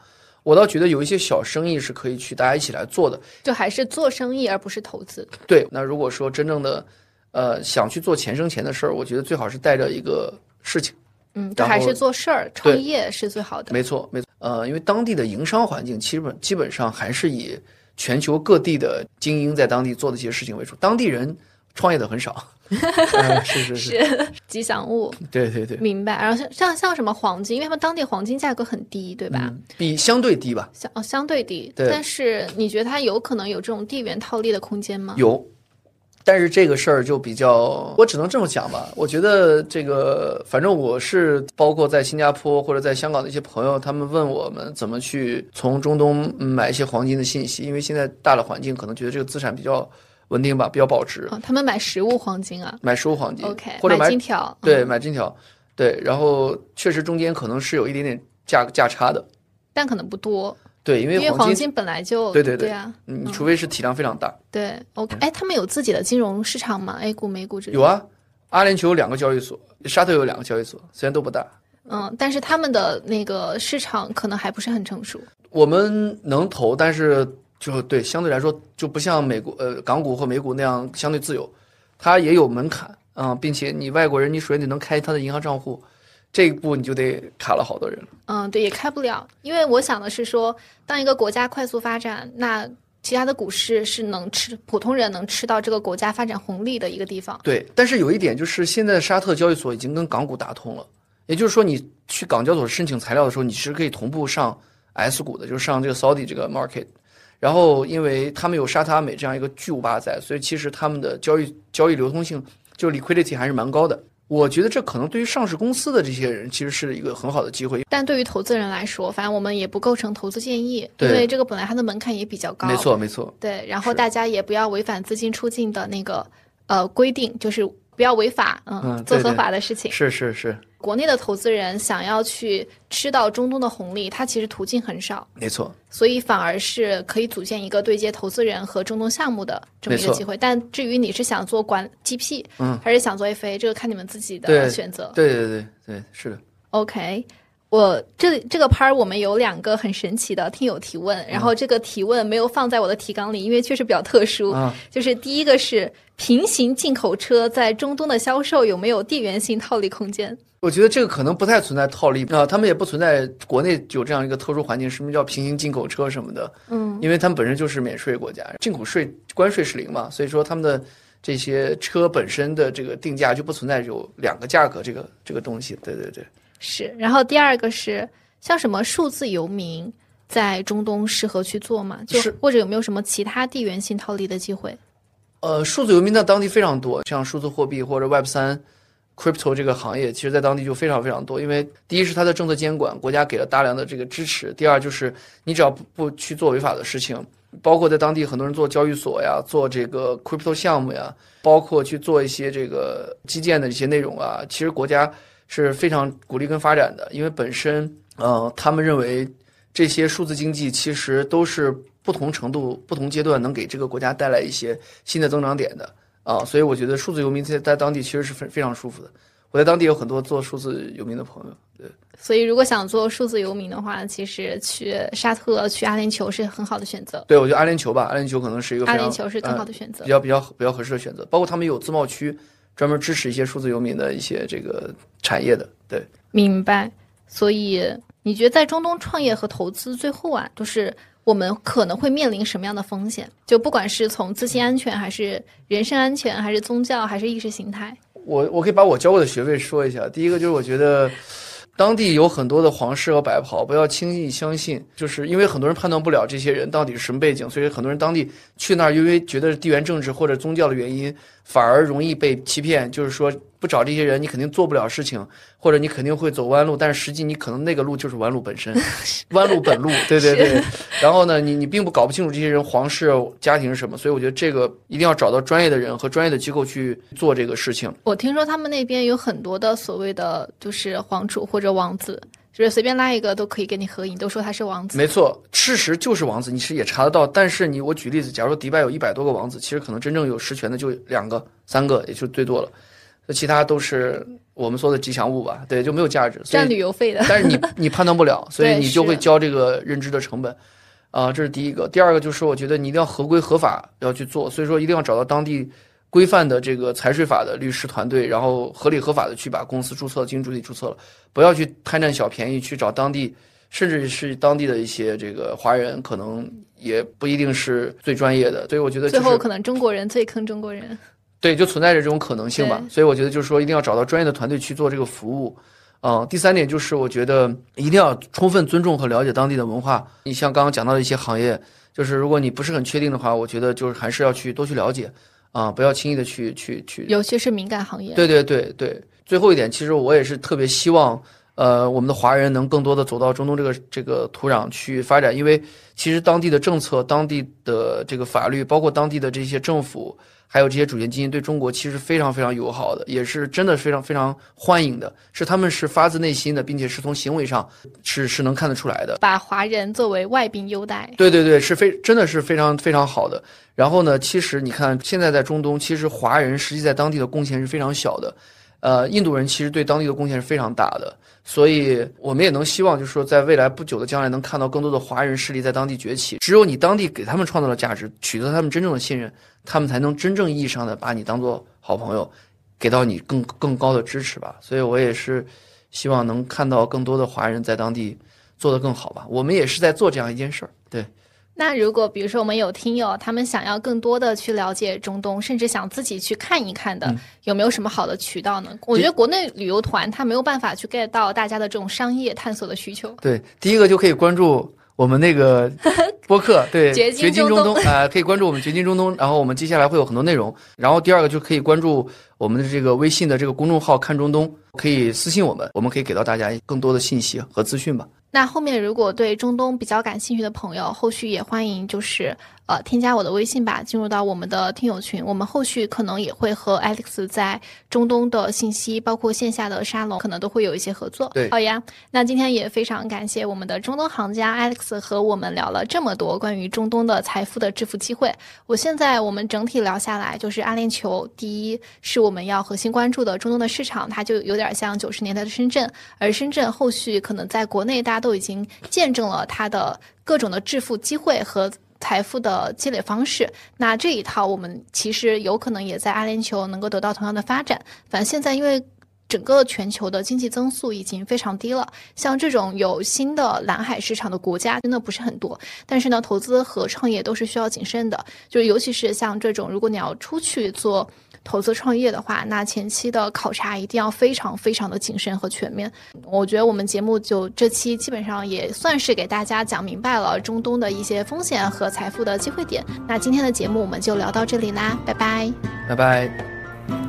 我倒觉得有一些小生意是可以去大家一起来做的，就还是做生意而不是投资。对，那如果说真正的，呃，想去做钱生钱的事儿，我觉得最好是带着一个事情。嗯，这还是做事儿创业是最好的。没错，没错。呃，因为当地的营商环境基本基本上还是以全球各地的精英在当地做的一些事情为主，当地人创业的很少。*laughs* 是是是，吉祥物。对对对，明白。然后像像像什么黄金，因为他们当地黄金价格很低，对吧？比相对低吧。相哦相对低。对。但是你觉得它有可能有这种地缘套利的空间吗？有。但是这个事儿就比较，我只能这么讲吧。我觉得这个，反正我是包括在新加坡或者在香港的一些朋友，他们问我们怎么去从中东买一些黄金的信息，因为现在大的环境可能觉得这个资产比较稳定吧，比较保值。他们买实物黄金啊？买实物黄金，OK，或者买金条，对，买金条，对。然后确实中间可能是有一点点价价差的，但可能不多。对，因为黄金本来就对对对啊，你除非是体量非常大。对，OK，哎，他们有自己的金融市场吗？A 股、美股之类？有啊，阿联酋有两个交易所，沙特有两个交易所，虽然都不大。嗯，但是他们的那个市场可能还不是很成熟。我们能投，但是就对相对来说就不像美国呃港股或美股那样相对自由，它也有门槛啊，并且你外国人你首先得能开他的银行账户。这一步你就得卡了好多人了。嗯，对，也开不了，因为我想的是说，当一个国家快速发展，那其他的股市是能吃普通人能吃到这个国家发展红利的一个地方。对，但是有一点就是，现在沙特交易所已经跟港股打通了，也就是说，你去港交所申请材料的时候，你其实可以同步上 S 股的，就是上这个 Saudi 这个 market。然后，因为他们有沙特阿美这样一个巨无霸在，所以其实他们的交易交易流通性就 liquidity 还是蛮高的。我觉得这可能对于上市公司的这些人其实是一个很好的机会，但对于投资人来说，反正我们也不构成投资建议，因为这个本来它的门槛也比较高。没错，没错。对，然后大家也不要违反资金出境的那个呃规定，就是不要违法，嗯，做合法的事情。是是是。国内的投资人想要去吃到中东的红利，它其实途径很少。没错，所以反而是可以组建一个对接投资人和中东项目的这么一个机会。但至于你是想做管 GP，嗯，还是想做 FA，这个看你们自己的选择。对对对对，是的。OK，我这这个 part 我们有两个很神奇的听友提问，然后这个提问没有放在我的提纲里，因为确实比较特殊。*laughs* 就是第一个是平行进口车在中东的销售有没有地缘性套利空间？我觉得这个可能不太存在套利啊，他们也不存在国内有这样一个特殊环境，什么叫平行进口车什么的，嗯，因为他们本身就是免税国家，进口税关税是零嘛，所以说他们的这些车本身的这个定价就不存在有两个价格这个这个东西，对对对，是。然后第二个是像什么数字游民在中东适合去做吗？就是或者有没有什么其他地缘性套利的机会？呃，数字游民在当地非常多，像数字货币或者 Web 三。crypto 这个行业，其实在当地就非常非常多，因为第一是它的政策监管，国家给了大量的这个支持；第二就是你只要不不去做违法的事情，包括在当地很多人做交易所呀，做这个 crypto 项目呀，包括去做一些这个基建的一些内容啊，其实国家是非常鼓励跟发展的，因为本身呃，他们认为这些数字经济其实都是不同程度、不同阶段能给这个国家带来一些新的增长点的。啊，所以我觉得数字游民在在当地其实是非非常舒服的。我在当地有很多做数字游民的朋友。对，所以如果想做数字游民的话，其实去沙特、去阿联酋是很好的选择。对，我觉得阿联酋吧，阿联酋可能是一个阿联酋是更好的选择，比较比较比较合适的选择。包括他们有自贸区，专门支持一些数字游民的一些这个产业的。对，明白。所以你觉得在中东创业和投资，最后啊，就是。我们可能会面临什么样的风险？就不管是从资金安全，还是人身安全，还是宗教，还是意识形态。我我可以把我教过的学位说一下。第一个就是我觉得，当地有很多的皇室和白袍，不要轻易相信，就是因为很多人判断不了这些人到底是什么背景，所以很多人当地去那儿，因为觉得是地缘政治或者宗教的原因，反而容易被欺骗。就是说，不找这些人，你肯定做不了事情，或者你肯定会走弯路，但是实际你可能那个路就是弯路本身，*laughs* 弯路本路，*laughs* 对对对。然后呢，你你并不搞不清楚这些人皇室家庭是什么，所以我觉得这个一定要找到专业的人和专业的机构去做这个事情。我听说他们那边有很多的所谓的就是皇储或者王子，就是随便拉一个都可以跟你合影，都说他是王子。没错，事实就是王子，你是也查得到。但是你我举例子，假如迪拜有一百多个王子，其实可能真正有实权的就两个、三个，也就最多了，那其他都是我们说的吉祥物吧？对，就没有价值，占旅游费的。但是你你判断不了，所以你就会交这个认知的成本。啊，这是第一个。第二个就是我觉得你一定要合规合法要去做，所以说一定要找到当地。规范的这个财税法的律师团队，然后合理合法的去把公司注册经营主体注册了，不要去贪占小便宜，去找当地，甚至是当地的一些这个华人，可能也不一定是最专业的。所以我觉得最后可能中国人最坑中国人。对，就存在着这种可能性吧。所以我觉得就是说，一定要找到专业的团队去做这个服务。嗯，第三点就是我觉得一定要充分尊重和了解当地的文化。你像刚刚讲到的一些行业，就是如果你不是很确定的话，我觉得就是还是要去多去了解。啊，不要轻易的去去去，尤其是敏感行业。对对对对，最后一点，其实我也是特别希望，呃，我们的华人能更多的走到中东这个这个土壤去发展，因为其实当地的政策、当地的这个法律，包括当地的这些政府。还有这些主权基金对中国其实非常非常友好的，也是真的非常非常欢迎的，是他们是发自内心的，并且是从行为上是是能看得出来的。把华人作为外宾优待，对对对，是非真的是非常非常好的。然后呢，其实你看现在在中东，其实华人实际在当地的贡献是非常小的，呃，印度人其实对当地的贡献是非常大的。所以，我们也能希望，就是说，在未来不久的将来，能看到更多的华人势力在当地崛起。只有你当地给他们创造了价值，取得他们真正的信任，他们才能真正意义上的把你当做好朋友，给到你更更高的支持吧。所以我也是希望能看到更多的华人在当地做得更好吧。我们也是在做这样一件事儿，对。那如果比如说我们有听友，他们想要更多的去了解中东，甚至想自己去看一看的，有没有什么好的渠道呢？我觉得国内旅游团他没有办法去 get 到大家的这种商业探索的需求。对，第一个就可以关注我们那个 *laughs* 播客，对，掘金中东啊，可以关注我们掘金中东，然后我们接下来会有很多内容。然后第二个就可以关注我们的这个微信的这个公众号“看中东”，可以私信我们，我们可以给到大家更多的信息和资讯吧。那后面如果对中东比较感兴趣的朋友，后续也欢迎就是。呃，添加我的微信吧，进入到我们的听友群。我们后续可能也会和 Alex 在中东的信息，包括线下的沙龙，可能都会有一些合作。对，好呀。那今天也非常感谢我们的中东行家 Alex 和我们聊了这么多关于中东的财富的致富机会。我现在我们整体聊下来，就是阿联酋，第一是我们要核心关注的中东的市场，它就有点像九十年代的深圳，而深圳后续可能在国内大家都已经见证了它的各种的致富机会和。财富的积累方式，那这一套我们其实有可能也在阿联酋能够得到同样的发展。反正现在因为整个全球的经济增速已经非常低了，像这种有新的蓝海市场的国家真的不是很多。但是呢，投资和创业都是需要谨慎的，就是尤其是像这种，如果你要出去做。投资创业的话，那前期的考察一定要非常非常的谨慎和全面。我觉得我们节目就这期基本上也算是给大家讲明白了中东的一些风险和财富的机会点。那今天的节目我们就聊到这里啦，拜拜，拜拜。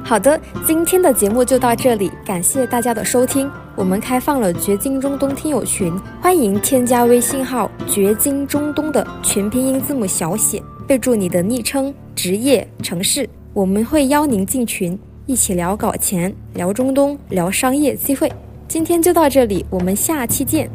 好的，今天的节目就到这里，感谢大家的收听。我们开放了掘金中东听友群，欢迎添加微信号“掘金中东”的全拼音字母小写，备注你的昵称、职业、城市。我们会邀您进群，一起聊搞钱、聊中东、聊商业机会。今天就到这里，我们下期见。